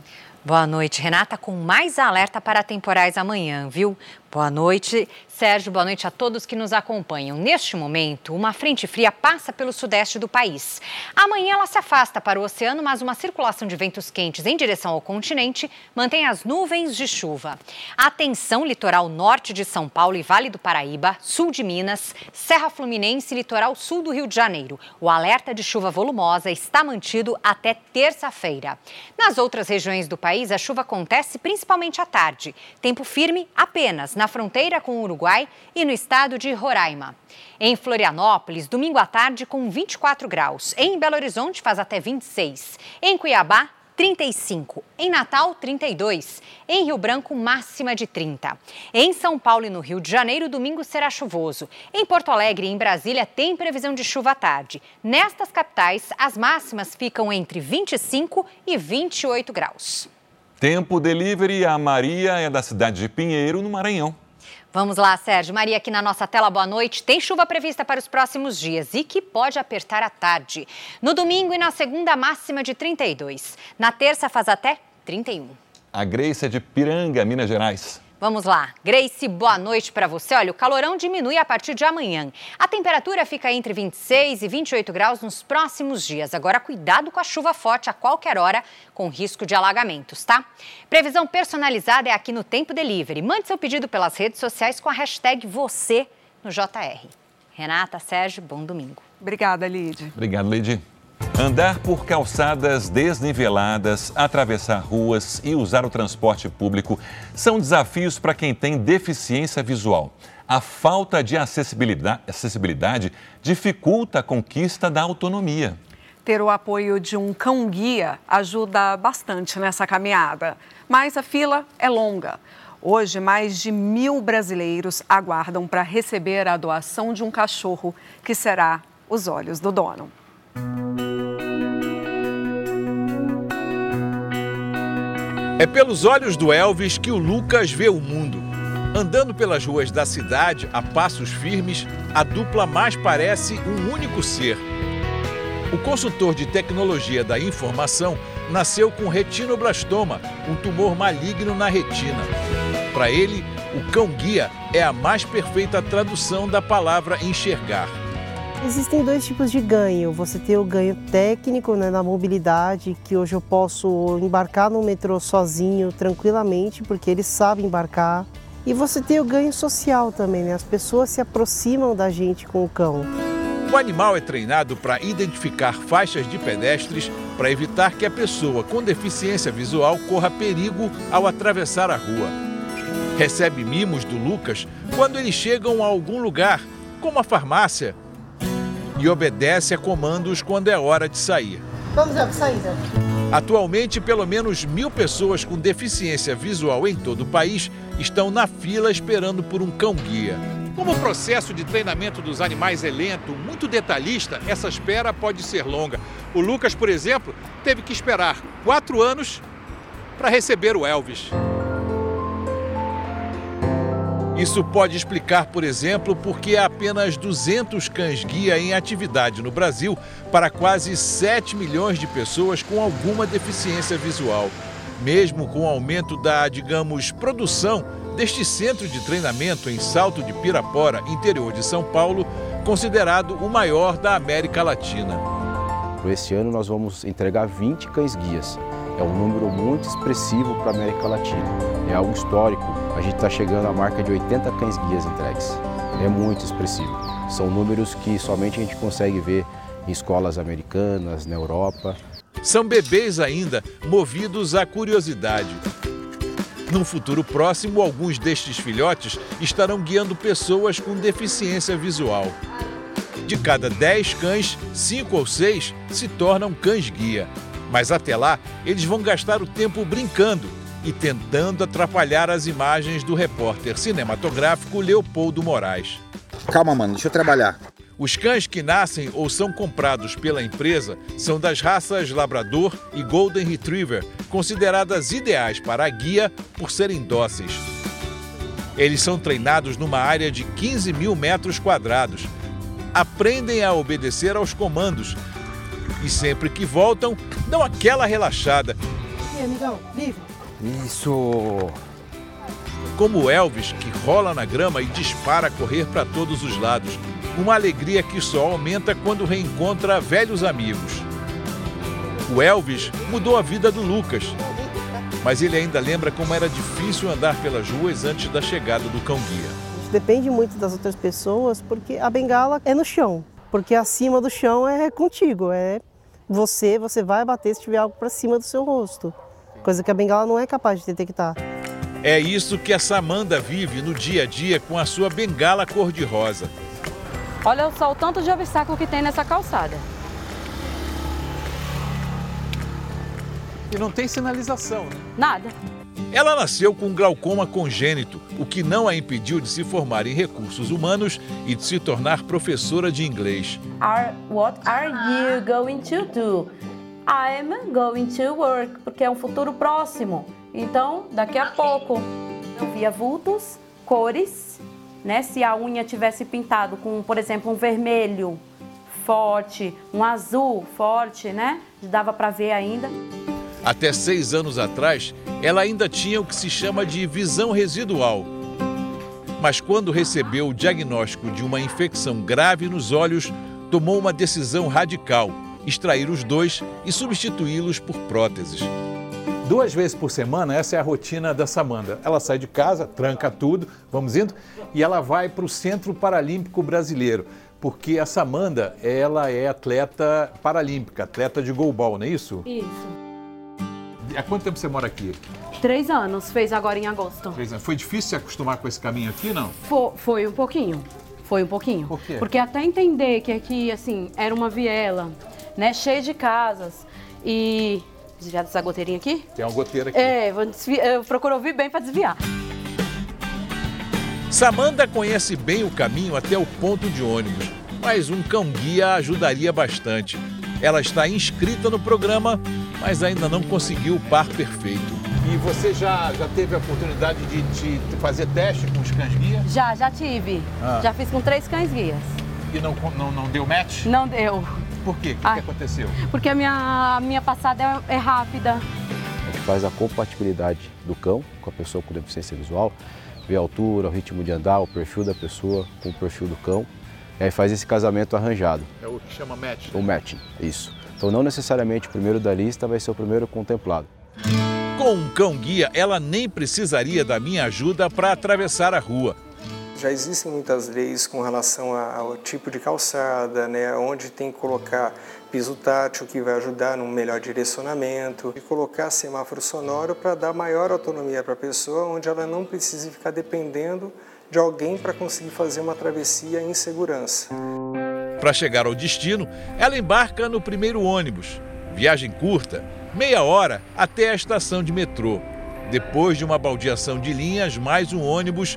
Boa noite, Renata, com mais alerta para temporais amanhã, viu? Boa noite, Sérgio. Boa noite a todos que nos acompanham. Neste momento, uma frente fria passa pelo sudeste do país. Amanhã ela se afasta para o oceano, mas uma circulação de ventos quentes em direção ao continente mantém as nuvens de chuva. Atenção litoral norte de São Paulo e Vale do Paraíba, sul de Minas, Serra Fluminense e litoral sul do Rio de Janeiro. O alerta de chuva volumosa está mantido até terça-feira. Nas outras regiões do país, a chuva acontece principalmente à tarde. Tempo firme apenas na na fronteira com o Uruguai e no estado de Roraima. Em Florianópolis, domingo à tarde com 24 graus. Em Belo Horizonte faz até 26. Em Cuiabá, 35. Em Natal, 32. Em Rio Branco, máxima de 30. Em São Paulo e no Rio de Janeiro, domingo será chuvoso. Em Porto Alegre e em Brasília, tem previsão de chuva à tarde. Nestas capitais, as máximas ficam entre 25 e 28 graus. Tempo Delivery, a Maria é da cidade de Pinheiro, no Maranhão. Vamos lá, Sérgio. Maria, aqui na nossa tela, boa noite. Tem chuva prevista para os próximos dias e que pode apertar à tarde. No domingo e na segunda, máxima de 32. Na terça, faz até 31. A Grace é de Piranga, Minas Gerais. Vamos lá. Grace, boa noite para você. Olha, o calorão diminui a partir de amanhã. A temperatura fica entre 26 e 28 graus nos próximos dias. Agora, cuidado com a chuva forte a qualquer hora, com risco de alagamentos, tá? Previsão personalizada é aqui no Tempo Delivery. Mande seu pedido pelas redes sociais com a hashtag você no JR. Renata, Sérgio, bom domingo. Obrigada, Lid. Obrigado, Lid. Andar por calçadas desniveladas, atravessar ruas e usar o transporte público são desafios para quem tem deficiência visual. A falta de acessibilidade, acessibilidade dificulta a conquista da autonomia. Ter o apoio de um cão-guia ajuda bastante nessa caminhada, mas a fila é longa. Hoje, mais de mil brasileiros aguardam para receber a doação de um cachorro, que será os olhos do dono. É pelos olhos do Elvis que o Lucas vê o mundo. Andando pelas ruas da cidade, a passos firmes, a dupla mais parece um único ser. O consultor de tecnologia da informação nasceu com retinoblastoma, um tumor maligno na retina. Para ele, o cão-guia é a mais perfeita tradução da palavra enxergar. Existem dois tipos de ganho. Você tem o ganho técnico né, na mobilidade, que hoje eu posso embarcar no metrô sozinho, tranquilamente, porque eles sabem embarcar. E você tem o ganho social também, né? As pessoas se aproximam da gente com o cão. O animal é treinado para identificar faixas de pedestres para evitar que a pessoa com deficiência visual corra perigo ao atravessar a rua. Recebe mimos do Lucas quando eles chegam a algum lugar, como a farmácia e obedece a comandos quando é hora de sair. Vamos lá, saída. Atualmente, pelo menos mil pessoas com deficiência visual em todo o país estão na fila esperando por um cão-guia. Como o processo de treinamento dos animais é lento, muito detalhista, essa espera pode ser longa. O Lucas, por exemplo, teve que esperar quatro anos para receber o Elvis. Isso pode explicar, por exemplo, por que há apenas 200 cães-guia em atividade no Brasil para quase 7 milhões de pessoas com alguma deficiência visual. Mesmo com o aumento da, digamos, produção deste centro de treinamento em Salto de Pirapora, interior de São Paulo, considerado o maior da América Latina. Este ano nós vamos entregar 20 cães-guias. É um número muito expressivo para a América Latina. É algo histórico. A gente está chegando à marca de 80 cães-guias entregues. É muito expressivo. São números que somente a gente consegue ver em escolas americanas, na Europa. São bebês ainda, movidos à curiosidade. Num futuro próximo, alguns destes filhotes estarão guiando pessoas com deficiência visual. De cada 10 cães, 5 ou 6 se tornam cães-guia. Mas até lá, eles vão gastar o tempo brincando e tentando atrapalhar as imagens do repórter cinematográfico Leopoldo Moraes. Calma, mano, deixa eu trabalhar. Os cães que nascem ou são comprados pela empresa são das raças Labrador e Golden Retriever, consideradas ideais para a guia por serem dóceis. Eles são treinados numa área de 15 mil metros quadrados. Aprendem a obedecer aos comandos e sempre que voltam, dão aquela relaxada. E aí, amigão, viva! Isso! Como o Elvis, que rola na grama e dispara a correr para todos os lados. Uma alegria que só aumenta quando reencontra velhos amigos. O Elvis mudou a vida do Lucas, mas ele ainda lembra como era difícil andar pelas ruas antes da chegada do cão-guia. Depende muito das outras pessoas, porque a bengala é no chão, porque acima do chão é contigo, é você, você vai bater se tiver algo para cima do seu rosto, coisa que a bengala não é capaz de detectar. É isso que a Samanda vive no dia a dia com a sua bengala cor-de-rosa. Olha só o tanto de obstáculo que tem nessa calçada. E não tem sinalização, né? Nada. Ela nasceu com glaucoma congênito, o que não a impediu de se formar em recursos humanos e de se tornar professora de inglês. Are, what are you going to do? I'm going to work, porque é um futuro próximo. Então, daqui a pouco, eu via vultos, cores, né? Se a unha tivesse pintado com, por exemplo, um vermelho forte, um azul forte, né? Dava para ver ainda. Até seis anos atrás, ela ainda tinha o que se chama de visão residual. Mas quando recebeu o diagnóstico de uma infecção grave nos olhos, tomou uma decisão radical: extrair os dois e substituí-los por próteses. Duas vezes por semana, essa é a rotina da Samanda. Ela sai de casa, tranca tudo, vamos indo, e ela vai para o Centro Paralímpico Brasileiro, porque a Samanda, ela é atleta paralímpica, atleta de goalball, não é isso? Isso. Há quanto tempo você mora aqui? Três anos, fez agora em agosto. Três anos. Foi difícil se acostumar com esse caminho aqui, não? Foi, foi um pouquinho. Foi um pouquinho. Por quê? Porque até entender que aqui, assim, era uma viela, né, cheia de casas e desviar dessa goteirinha aqui? Tem uma goteira aqui. É, vou desviar, eu procuro ouvir bem para desviar. Samanda conhece bem o caminho até o ponto de ônibus, mas um cão-guia ajudaria bastante. Ela está inscrita no programa, mas ainda não conseguiu o par perfeito. E você já, já teve a oportunidade de, de fazer teste com os cães-guia? Já, já tive. Ah. Já fiz com três cães-guias. E não, não, não deu match? Não deu. Por quê? O que, Ah. que aconteceu? Porque a minha, a minha passada é, é rápida. A gente faz a compatibilidade do cão com a pessoa com deficiência visual, vê a altura, o ritmo de andar, o perfil da pessoa com o perfil do cão. E aí faz esse casamento arranjado, É o que chama match. o matching, isso. Então não necessariamente o primeiro da lista vai ser o primeiro contemplado. Com um cão-guia, ela nem precisaria da minha ajuda para atravessar a rua. Já existem muitas leis com relação ao tipo de calçada, né, onde tem que colocar piso tátil que vai ajudar num melhor direcionamento, e colocar semáforo sonoro para dar maior autonomia para a pessoa, onde ela não precise ficar dependendo de alguém para conseguir fazer uma travessia em segurança. Para chegar ao destino, ela embarca no primeiro ônibus. Viagem curta, meia hora até a estação de metrô. Depois de uma baldeação de linhas, mais um ônibus,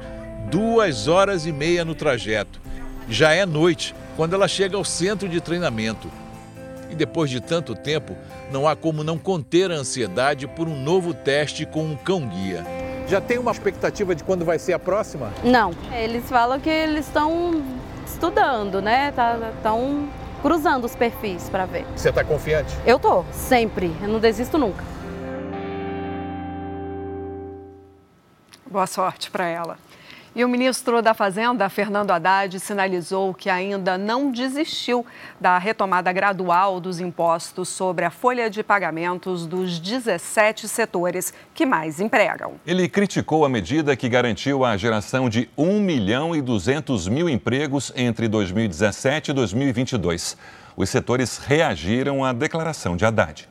duas horas e meia no trajeto. Já é noite quando ela chega ao centro de treinamento. E depois de tanto tempo, não há como não conter a ansiedade por um novo teste com um cão-guia. Já tem uma expectativa de quando vai ser a próxima? Não. Eles falam que eles estão estudando, né? Estão tá, cruzando os perfis para ver. Você está confiante? Eu tô, sempre. Eu não desisto nunca. Boa sorte para ela. E o ministro da Fazenda, Fernando Haddad, sinalizou que ainda não desistiu da retomada gradual dos impostos sobre a folha de pagamentos dos 17 setores que mais empregam. Ele criticou a medida que garantiu a geração de 1 milhão e 200 mil empregos entre 2017 e 2022. Os setores reagiram à declaração de Haddad.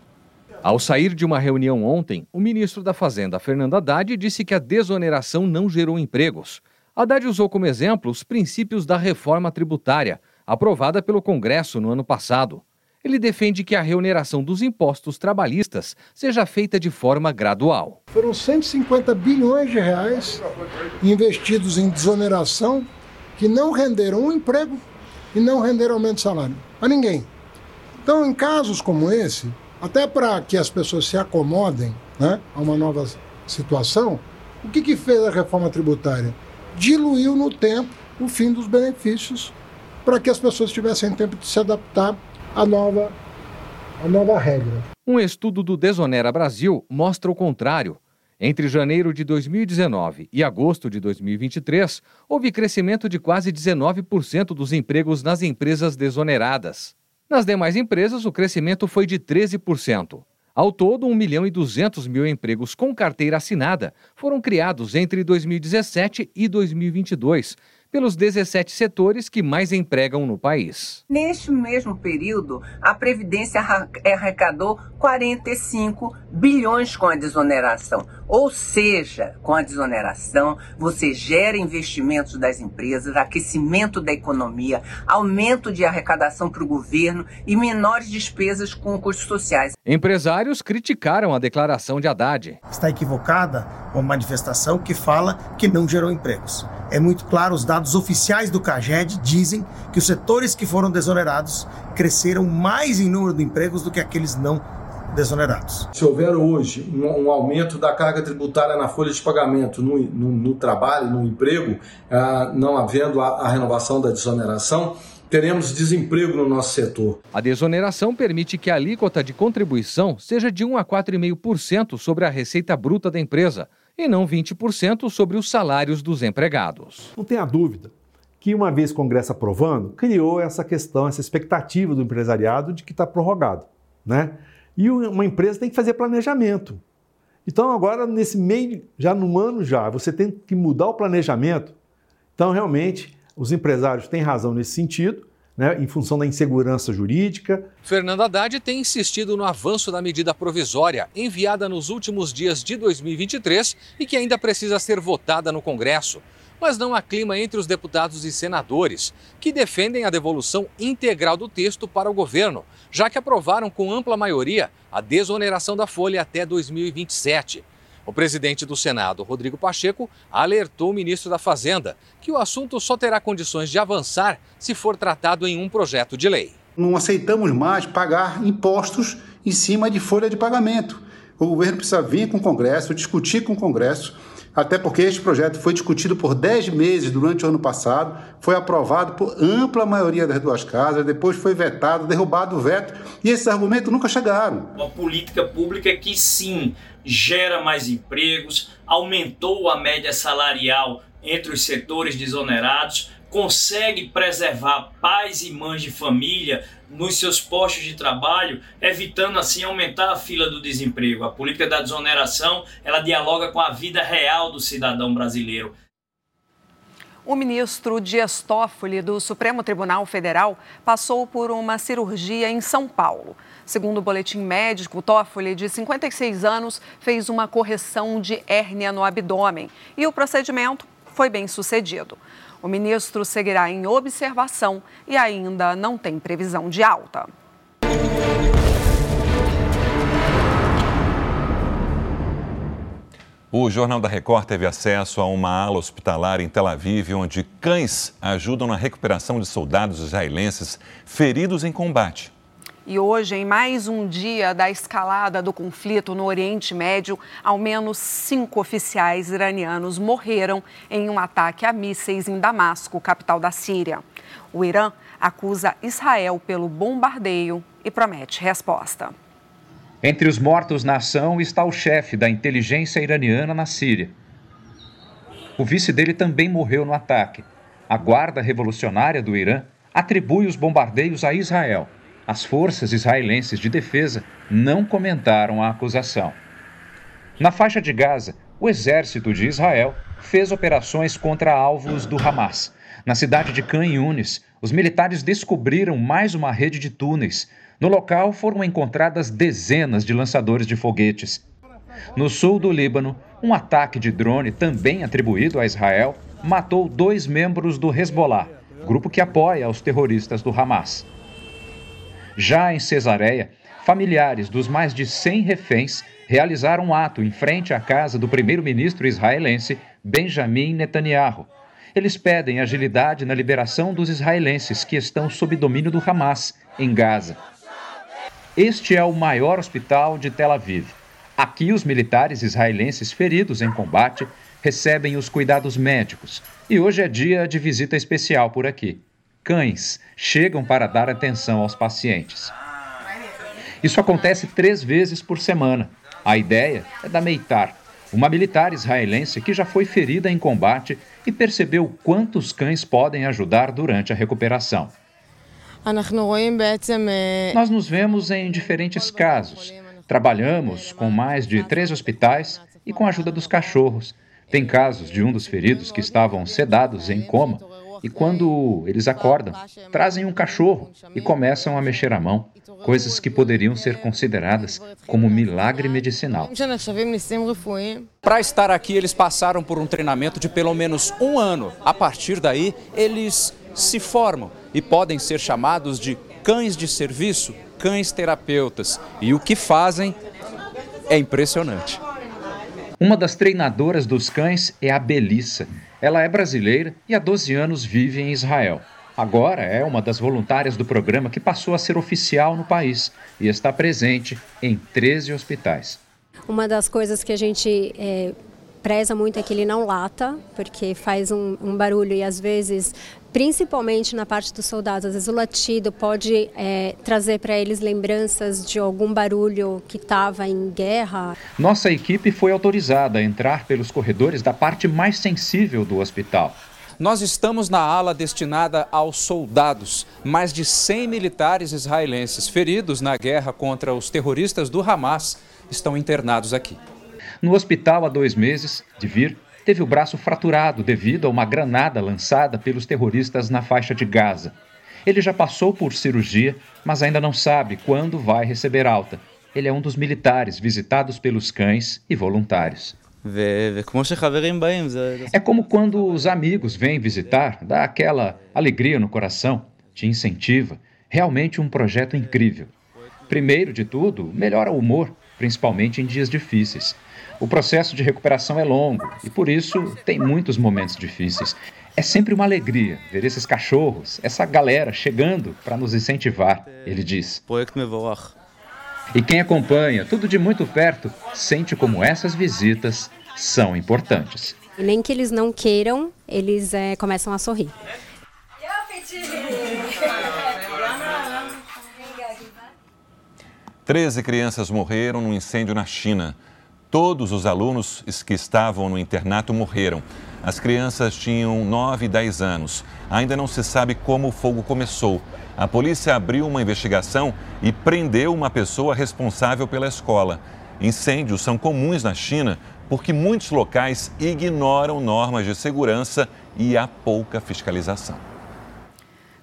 Ao sair de uma reunião ontem, o ministro da Fazenda, Fernando Haddad, disse que a desoneração não gerou empregos. Haddad usou como exemplo os princípios da reforma tributária, aprovada pelo Congresso no ano passado. Ele defende que a reoneração dos impostos trabalhistas seja feita de forma gradual. Foram 150 bilhões de reais investidos em desoneração que não renderam um emprego e não renderam aumento de salário a ninguém. Então, em casos como esse, até para que as pessoas se acomodem né, a uma nova situação, o que, que fez a reforma tributária? diluiu no tempo o fim dos benefícios para que as pessoas tivessem tempo de se adaptar à nova, à nova regra. Um estudo do Desonera Brasil mostra o contrário. Entre janeiro de 2019 e agosto de 2023, houve crescimento de quase 19% dos empregos nas empresas desoneradas. Nas demais empresas, o crescimento foi de 13%. Ao todo, 1 milhão e 200 mil empregos com carteira assinada foram criados entre 2017 e 2022, pelos 17 setores que mais empregam no país. Neste mesmo período, a Previdência arrecadou 45 bilhões com a desoneração. Ou seja, com a desoneração, você gera investimentos das empresas, aquecimento da economia, aumento de arrecadação para o governo e menores despesas com custos sociais. Empresários criticaram a declaração de Haddad. Está equivocada uma manifestação que fala que não gerou empregos. É muito claro, os dados oficiais do CAGED dizem que os setores que foram desonerados cresceram mais em número de empregos do que aqueles não desonerados. Se houver hoje um, um aumento da carga tributária na folha de pagamento no, no, no trabalho, no emprego, ah, não havendo a, a renovação da desoneração, teremos desemprego no nosso setor. A desoneração permite que a alíquota de contribuição seja de 1 a 4,5% sobre a receita bruta da empresa e não 20% sobre os salários dos empregados. Não tenha dúvida que, uma vez o Congresso aprovando, criou essa questão, essa expectativa do empresariado de que está prorrogado. Né? E uma empresa tem que fazer planejamento. Então, agora, nesse meio, já no ano já, você tem que mudar o planejamento. Então, realmente, os empresários têm razão nesse sentido né, em função da insegurança jurídica. Fernando Haddad tem insistido no avanço da medida provisória enviada nos últimos dias de 2023 e que ainda precisa ser votada no Congresso. Mas não há clima entre os deputados e senadores, que defendem a devolução integral do texto para o governo, já que aprovaram com ampla maioria a desoneração da folha até 2027. O presidente do Senado, Rodrigo Pacheco, alertou o ministro da Fazenda que o assunto só terá condições de avançar se for tratado em um projeto de lei. Não aceitamos mais pagar impostos em cima de folha de pagamento. O governo precisa vir com o Congresso, discutir com o Congresso até porque este projeto foi discutido por 10 meses durante o ano passado, foi aprovado por ampla maioria das duas casas, depois foi vetado, derrubado o veto, e esses argumentos nunca chegaram. Uma política pública que sim gera mais empregos, aumentou a média salarial entre os setores desonerados, consegue preservar pais e mães de família nos seus postos de trabalho, evitando assim aumentar a fila do desemprego. A política da desoneração, ela dialoga com a vida real do cidadão brasileiro. O ministro Dias Toffoli, do Supremo Tribunal Federal, passou por uma cirurgia em São Paulo. Segundo o boletim médico, Toffoli, de 56 anos, fez uma correção de hérnia no abdômen e o procedimento foi bem sucedido. O ministro seguirá em observação e ainda não tem previsão de alta. O Jornal da Record teve acesso a uma ala hospitalar em Tel Aviv, onde cães ajudam na recuperação de soldados israelenses feridos em combate. E hoje, em mais um dia da escalada do conflito no Oriente Médio, ao menos cinco oficiais iranianos morreram em um ataque a mísseis em Damasco, capital da Síria. O Irã acusa Israel pelo bombardeio e promete resposta. Entre os mortos na ação está o chefe da inteligência iraniana na Síria. O vice dele também morreu no ataque. A Guarda Revolucionária do Irã atribui os bombardeios a Israel as forças israelenses de defesa não comentaram a acusação. Na faixa de Gaza, o exército de Israel fez operações contra alvos do Hamas. Na cidade de Khan Yunis, os militares descobriram mais uma rede de túneis. No local foram encontradas dezenas de lançadores de foguetes. No sul do Líbano, um ataque de drone, também atribuído a Israel, matou dois membros do Hezbollah, grupo que apoia os terroristas do Hamas. Já em Cesareia, familiares dos mais de 100 reféns realizaram um ato em frente à casa do primeiro-ministro israelense Benjamin Netanyahu. Eles pedem agilidade na liberação dos israelenses que estão sob domínio do Hamas, em Gaza. Este é o maior hospital de Tel Aviv. Aqui, os militares israelenses feridos em combate recebem os cuidados médicos. E hoje é dia de visita especial por aqui cães chegam para dar atenção aos pacientes. Isso acontece três vezes por semana. A ideia é da Meitar, uma militar israelense que já foi ferida em combate e percebeu quantos cães podem ajudar durante a recuperação. Nós nos vemos em diferentes casos. Trabalhamos com mais de três hospitais e com a ajuda dos cachorros. Tem casos de um dos feridos que estavam sedados em coma e quando eles acordam, trazem um cachorro e começam a mexer a mão, coisas que poderiam ser consideradas como milagre medicinal. Para estar aqui, eles passaram por um treinamento de pelo menos um ano. A partir daí, eles se formam e podem ser chamados de cães de serviço, cães terapeutas. E o que fazem é impressionante. Uma das treinadoras dos cães é a Belissa. Ela é brasileira e há 12 anos vive em Israel. Agora é uma das voluntárias do programa que passou a ser oficial no país e está presente em 13 hospitais. Uma das coisas que a gente é, preza muito é que ele não lata, porque faz um, um barulho e às vezes principalmente na parte dos soldados. Às vezes o latido pode é, trazer para eles lembranças de algum barulho que estava em guerra. Nossa equipe foi autorizada a entrar pelos corredores da parte mais sensível do hospital. Nós estamos na ala destinada aos soldados. Mais de 100 militares israelenses feridos na guerra contra os terroristas do Hamas estão internados aqui. No hospital há dois meses, de vir, teve o braço fraturado devido a uma granada lançada pelos terroristas na faixa de Gaza. Ele já passou por cirurgia, mas ainda não sabe quando vai receber alta. Ele é um dos militares visitados pelos cães e voluntários. É como quando os amigos vêm visitar, dá aquela alegria no coração, te incentiva. Realmente um projeto incrível. Primeiro de tudo, melhora o humor, principalmente em dias difíceis. O processo de recuperação é longo e, por isso, tem muitos momentos difíceis. É sempre uma alegria ver esses cachorros, essa galera chegando para nos incentivar, ele diz. E quem acompanha tudo de muito perto sente como essas visitas são importantes. E nem que eles não queiram, eles é, começam a sorrir. Treze crianças morreram num incêndio na China. Todos os alunos que estavam no internato morreram. As crianças tinham 9 e 10 anos. Ainda não se sabe como o fogo começou. A polícia abriu uma investigação e prendeu uma pessoa responsável pela escola. Incêndios são comuns na China porque muitos locais ignoram normas de segurança e há pouca fiscalização.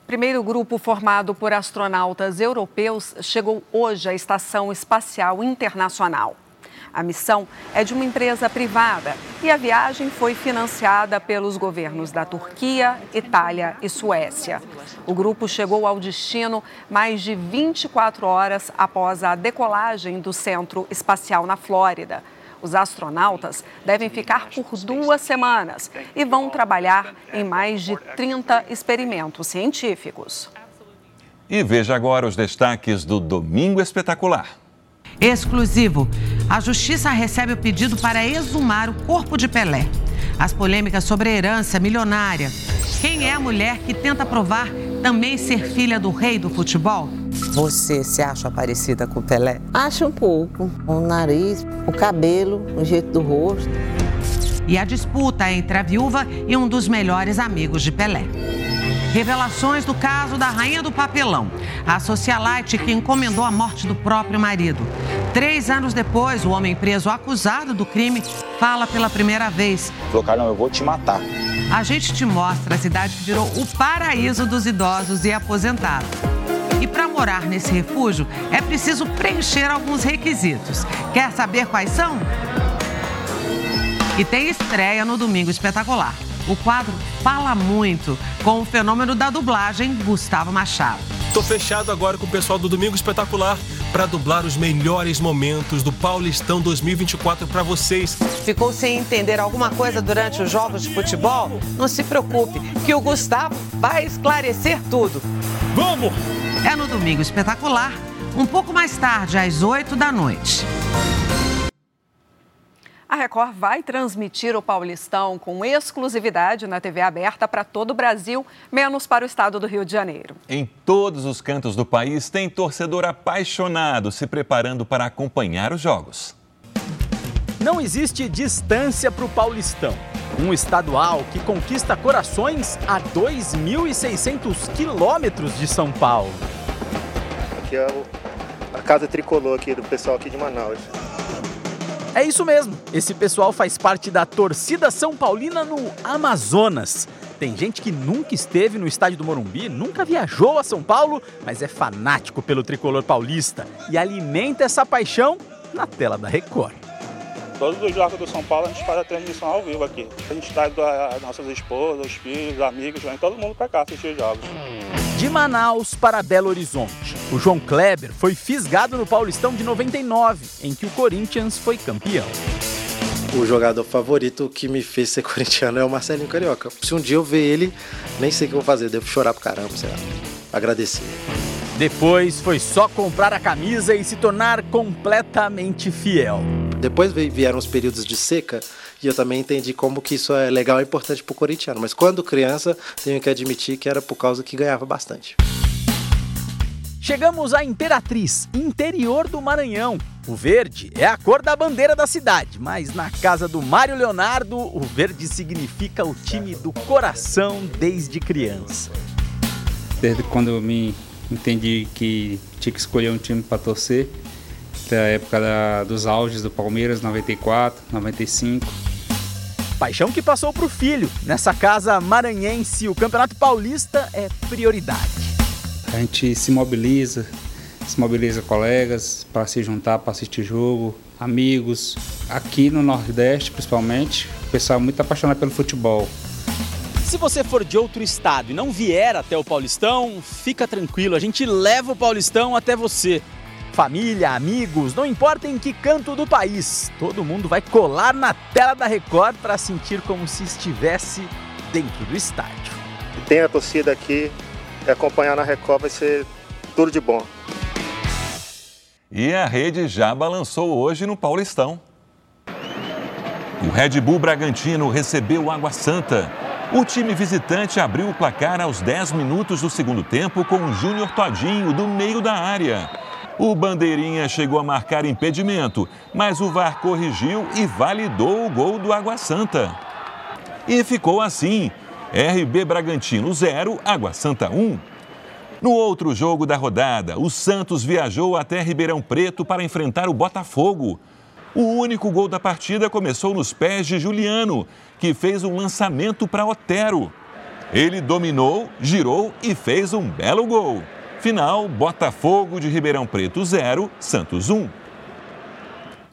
Primeiro grupo formado por astronautas europeus chegou hoje à Estação Espacial Internacional. A missão é de uma empresa privada e a viagem foi financiada pelos governos da Turquia, Itália e Suécia. O grupo chegou ao destino mais de 24 horas após a decolagem do Centro Espacial na Flórida. Os astronautas devem ficar por duas semanas e vão trabalhar em mais de 30 experimentos científicos. E veja agora os destaques do Domingo Espetacular. Exclusivo. A Justiça recebe o pedido para exumar o corpo de Pelé. As polêmicas sobre a herança milionária. Quem é a mulher que tenta provar também ser filha do rei do futebol? Você se acha parecida com o Pelé? Acho um pouco. O nariz, o cabelo, o jeito do rosto. E a disputa entre a viúva e um dos melhores amigos de Pelé. Revelações do caso da rainha do papelão, a socialite que encomendou a morte do próprio marido. Três anos depois, o homem preso acusado do crime fala pela primeira vez. Falou, cara, não, eu vou te matar. A gente te mostra a cidade que virou o paraíso dos idosos e aposentados. E para morar nesse refúgio é preciso preencher alguns requisitos. Quer saber quais são? E tem estreia no Domingo Espetacular. O quadro fala muito com o fenômeno da dublagem Gustavo Machado. Tô fechado agora com o pessoal do Domingo Espetacular para dublar os melhores momentos do Paulistão 2024 para vocês. Ficou sem entender alguma coisa durante os jogos de futebol? Não se preocupe, que o Gustavo vai esclarecer tudo. Vamos! É no Domingo Espetacular, um pouco mais tarde, às 8 da noite. A Record vai transmitir o Paulistão com exclusividade na TV aberta para todo o Brasil, menos para o estado do Rio de Janeiro. Em todos os cantos do país tem torcedor apaixonado se preparando para acompanhar os jogos. Não existe distância para o Paulistão. Um estadual que conquista corações a 2.600 quilômetros de São Paulo. Aqui é a casa tricolor aqui do pessoal aqui de Manaus. É isso mesmo. Esse pessoal faz parte da torcida São Paulina no Amazonas. Tem gente que nunca esteve no estádio do Morumbi, nunca viajou a São Paulo, mas é fanático pelo tricolor paulista e alimenta essa paixão na tela da Record. Todos os jogos do São Paulo a gente faz a transmissão ao vivo aqui. A gente traz as nossas esposas, os filhos, amigos, vem todo mundo para cá assistir os jogos. De Manaus para Belo Horizonte, o João Kleber foi fisgado no Paulistão de 99, em que o Corinthians foi campeão. O jogador favorito que me fez ser corintiano é o Marcelinho Carioca. Se um dia eu ver ele, nem sei o que eu vou fazer, devo chorar pro caramba, sei lá. Agradecer. Depois foi só comprar a camisa e se tornar completamente fiel. Depois vieram os períodos de seca e eu também entendi como que isso é legal e importante pro corintiano. Mas quando criança, tenho que admitir que era por causa que ganhava bastante. Chegamos à Imperatriz, interior do Maranhão. O verde é a cor da bandeira da cidade, mas na casa do Mário Leonardo, o verde significa o time do coração desde criança. Desde quando eu me entendi que tinha que escolher um time para torcer, da época da, dos auges do Palmeiras, 94, 95. Paixão que passou para o filho. Nessa casa maranhense, o Campeonato Paulista é prioridade. A gente se mobiliza, se mobiliza colegas para se juntar, para assistir jogo, amigos. Aqui no Nordeste, principalmente, o pessoal é muito apaixonado pelo futebol. Se você for de outro estado e não vier até o Paulistão, fica tranquilo, a gente leva o Paulistão até você. Família, amigos, não importa em que canto do país, todo mundo vai colar na tela da Record para sentir como se estivesse dentro do estádio. Tem a torcida aqui, e acompanhar na Record vai ser tudo de bom. E a rede já balançou hoje no Paulistão. O Red Bull Bragantino recebeu Água Santa. O time visitante abriu o placar aos 10 minutos do segundo tempo com o Júnior Todinho do meio da área. O Bandeirinha chegou a marcar impedimento, mas o VAR corrigiu e validou o gol do Água Santa. E ficou assim: RB Bragantino 0, Água Santa 1. No outro jogo da rodada, o Santos viajou até Ribeirão Preto para enfrentar o Botafogo. O único gol da partida começou nos pés de Juliano, que fez um lançamento para Otero. Ele dominou, girou e fez um belo gol. Final: Botafogo de Ribeirão Preto 0, Santos 1.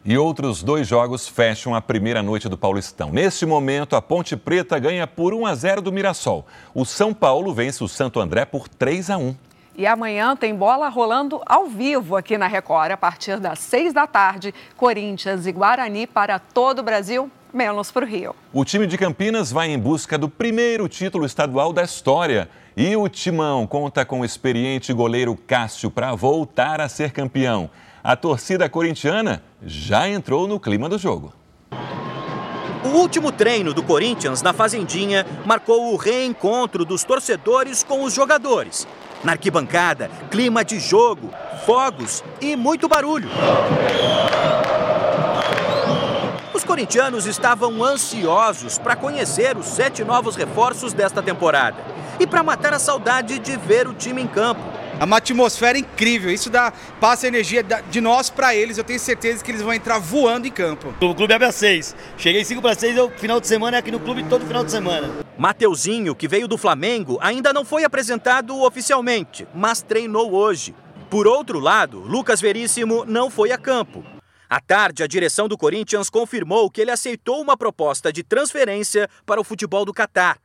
E outros dois jogos fecham a primeira noite do Paulistão. Neste momento, a Ponte Preta ganha por 1 a 0 do Mirassol. O São Paulo vence o Santo André por 3 a 1. E amanhã tem bola rolando ao vivo aqui na Record, a partir das seis da tarde. Corinthians e Guarani para todo o Brasil menos para o Rio. O time de Campinas vai em busca do primeiro título estadual da história. E o Timão conta com o experiente goleiro Cássio para voltar a ser campeão. A torcida corintiana já entrou no clima do jogo. O último treino do Corinthians na Fazendinha marcou o reencontro dos torcedores com os jogadores. Na arquibancada, clima de jogo, fogos e muito barulho. Os corintianos estavam ansiosos para conhecer os sete novos reforços desta temporada e para matar a saudade de ver o time em campo. É uma atmosfera incrível, isso dá, passa energia de nós para eles. Eu tenho certeza que eles vão entrar voando em campo. O clube abre às seis. Cheguei cinco para seis, eu final de semana é aqui no clube todo final de semana. Mateuzinho, que veio do Flamengo, ainda não foi apresentado oficialmente, mas treinou hoje. Por outro lado, Lucas Veríssimo não foi a campo. À tarde, a direção do Corinthians confirmou que ele aceitou uma proposta de transferência para o futebol do Catar.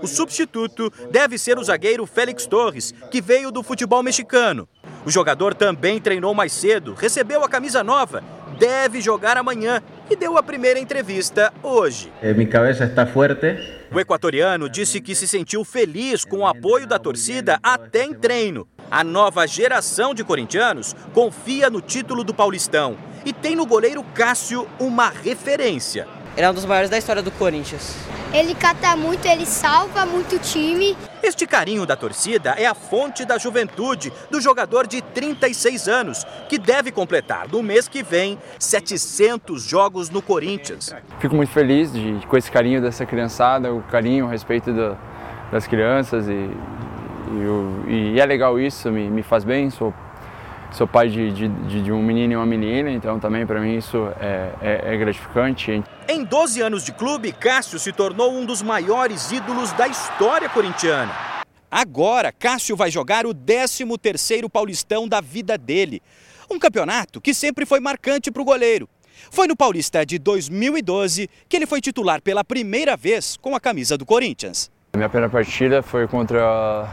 O substituto deve ser o zagueiro Félix Torres, que veio do futebol mexicano. O jogador também treinou mais cedo, recebeu a camisa nova, deve jogar amanhã e deu a primeira entrevista hoje. Eh, minha cabeça está forte. O equatoriano disse que se sentiu feliz com o apoio da torcida até em treino. A nova geração de corintianos confia no título do Paulistão e tem no goleiro Cássio uma referência. Ele é um dos maiores da história do Corinthians. Ele cata muito, ele salva muito o time. Este carinho da torcida é a fonte da juventude do jogador de 36 anos, que deve completar no mês que vem 700 jogos no Corinthians. Fico muito feliz de, com esse carinho dessa criançada, o carinho, o respeito da, das crianças e, e, e, é legal isso, me, me faz bem. Sou sou pai de, de, de, um menino e uma menina, então também para mim isso é, é, é, gratificante. Em 12 anos de clube, Cássio se tornou um dos maiores ídolos da história corintiana. Agora, Cássio vai jogar o 13º Paulistão da vida dele. Um campeonato que sempre foi marcante para o goleiro. Foi no Paulista de 2012 que ele foi titular pela primeira vez com a camisa do Corinthians. A minha primeira partida foi contra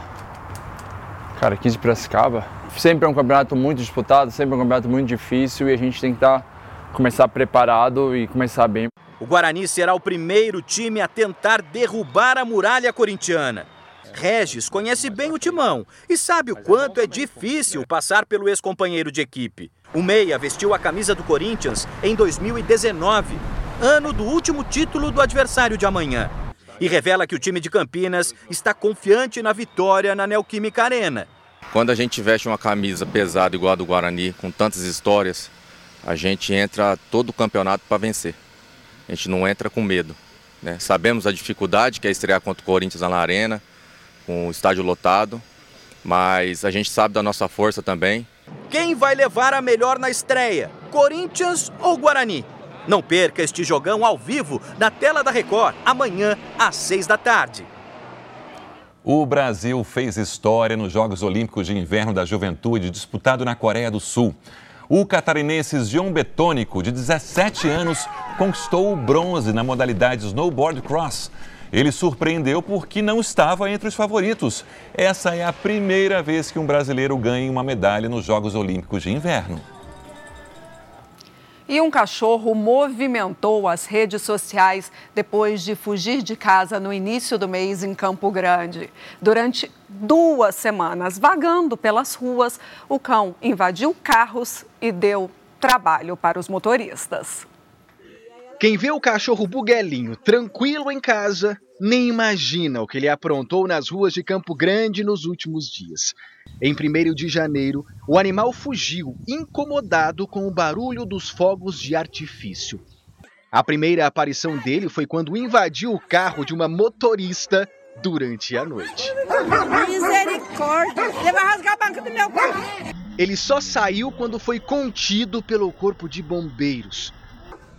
cara, 15 Piracicaba. Sempre é um campeonato muito disputado, sempre é um campeonato muito difícil e a gente tem que estar, tá, começar preparado e começar bem. O Guarani será o primeiro time a tentar derrubar a muralha corintiana. Regis conhece bem o timão e sabe o quanto é difícil passar pelo ex-companheiro de equipe. O Meia vestiu a camisa do Corinthians em 2019, ano do último título do adversário de amanhã. E revela que o time de Campinas está confiante na vitória na Neoquímica Arena. Quando a gente veste uma camisa pesada igual a do Guarani, com tantas histórias, a gente entra todo o campeonato para vencer. A gente não entra com medo. Né? Sabemos a dificuldade que é estrear contra o Corinthians na Arena, com o estádio lotado, mas a gente sabe da nossa força também. Quem vai levar a melhor na estreia? Corinthians ou Guarani? Não perca este jogão ao vivo na tela da Record, amanhã às seis da tarde. O Brasil fez história nos Jogos Olímpicos de Inverno da Juventude, disputado na Coreia do Sul. O catarinense John Betônico, de 17 anos, conquistou o bronze na modalidade snowboard cross. Ele surpreendeu porque não estava entre os favoritos. Essa é a primeira vez que um brasileiro ganha uma medalha nos Jogos Olímpicos de Inverno. E um cachorro movimentou as redes sociais depois de fugir de casa no início do mês em Campo Grande. Durante duas semanas, vagando pelas ruas, o cão invadiu carros e deu trabalho para os motoristas. Quem vê o cachorro Buguelinho tranquilo em casa, nem imagina o que ele aprontou nas ruas de Campo Grande nos últimos dias. Em 1 de janeiro, o animal fugiu, incomodado com o barulho dos fogos de artifício. A primeira aparição dele foi quando invadiu o carro de uma motorista durante a noite. Misericórdia! Ele vai rasgar a banca do meu carro! Ele só saiu quando foi contido pelo corpo de bombeiros.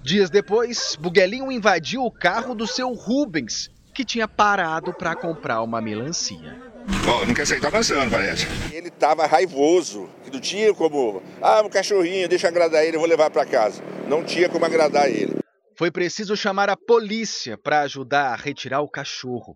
Dias depois, Buguelinho invadiu o carro do seu Rubens, que tinha parado para comprar uma melancia. Bom, não quer sair, tá avançando, parece. Ele estava raivoso, que não tinha como, ah, um cachorrinho, deixa eu agradar ele, eu vou levar para casa. Não tinha como agradar ele. Foi preciso chamar a polícia para ajudar a retirar o cachorro.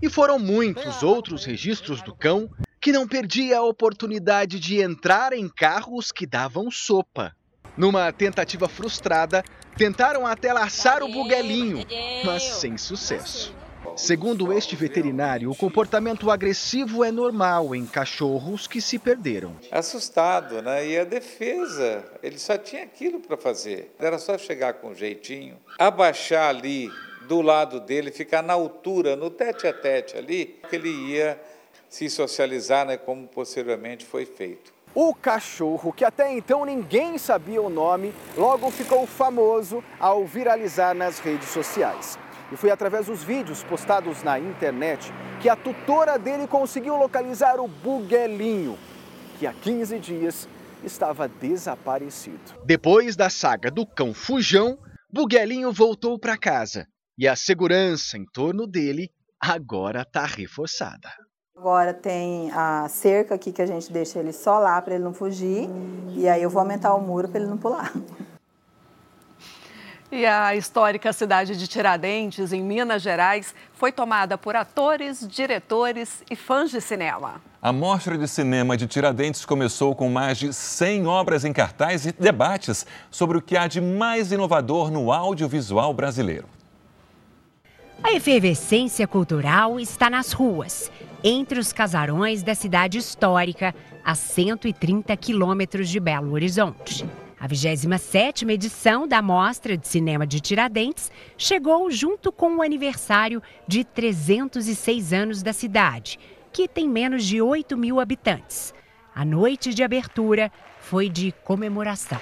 E foram muitos outros registros do cão que não perdia a oportunidade de entrar em carros que davam sopa. Numa tentativa frustrada, tentaram até laçar o buguelinho, mas sem sucesso. Segundo este veterinário, o comportamento agressivo é normal em cachorros que se perderam. Assustado, né? E a defesa, ele só tinha aquilo para fazer. Era só chegar com jeitinho, abaixar ali do lado dele, ficar na altura, no tete a tete ali, que ele ia se socializar, né, como posteriormente foi feito. O cachorro, que até então ninguém sabia o nome, logo ficou famoso ao viralizar nas redes sociais. E foi através dos vídeos postados na internet que a tutora dele conseguiu localizar o Buguelinho, que há 15 dias estava desaparecido. Depois da saga do cão Fujão, Buguelinho voltou para casa e a segurança em torno dele agora está reforçada. Agora tem a cerca aqui que a gente deixa ele só lá para ele não fugir. E aí eu vou aumentar o muro para ele não pular. E a histórica cidade de Tiradentes, em Minas Gerais, foi tomada por atores, diretores e fãs de cinema. A Mostra de Cinema de Tiradentes começou com mais de 100 obras em cartaz e debates sobre o que há de mais inovador no audiovisual brasileiro. A efervescência cultural está nas ruas, entre os casarões da cidade histórica, a 130 quilômetros de Belo Horizonte. A 27ª edição da Mostra de Cinema de Tiradentes chegou junto com o aniversário de 306 anos da cidade, que tem menos de 8 mil habitantes. A noite de abertura foi de comemoração.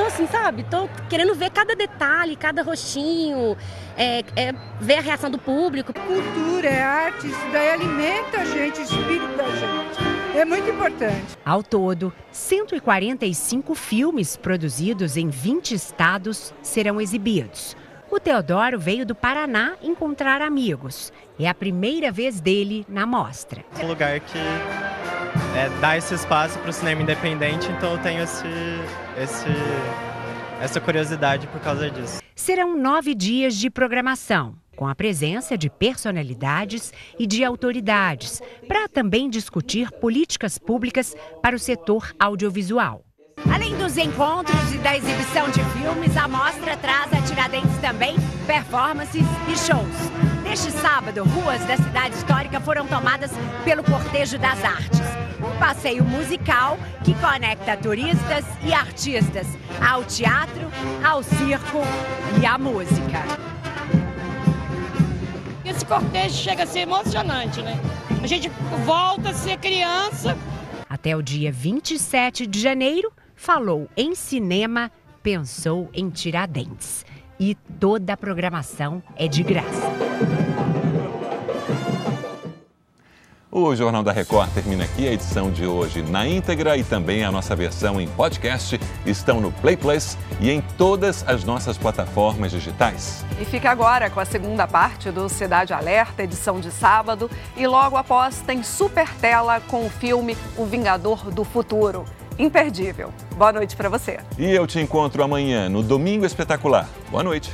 tô assim, sabe? Tô querendo ver cada detalhe, cada rostinho, é, é, ver a reação do público. Cultura, é arte, isso daí alimenta a gente, o espírito da gente. É muito importante. Ao todo, 145 filmes produzidos em 20 estados serão exibidos. O Teodoro veio do Paraná encontrar amigos. É a primeira vez dele na mostra. Um lugar que é, dá esse espaço para o cinema independente, então eu tenho esse, esse, essa curiosidade por causa disso. Serão nove dias de programação, com a presença de personalidades e de autoridades, para também discutir políticas públicas para o setor audiovisual. Além dos encontros e da exibição de filmes, a mostra traz a Tiradentes também performances e shows. Neste sábado, ruas da cidade histórica foram tomadas pelo Cortejo das Artes um passeio musical que conecta turistas e artistas ao teatro, ao circo e à música. Esse cortejo chega a ser emocionante, né? A gente volta a ser criança. Até o dia 27 de janeiro, falou em cinema, pensou em Tiradentes. E toda a programação é de graça. O Jornal da Record termina aqui. A edição de hoje na íntegra e também a nossa versão em podcast estão no Play Plus e em todas as nossas plataformas digitais. E fica agora com a segunda parte do Cidade Alerta, edição de sábado. E logo após tem super tela com o filme O Vingador do Futuro. Imperdível. Boa noite para você. E eu te encontro amanhã no Domingo Espetacular. Boa noite.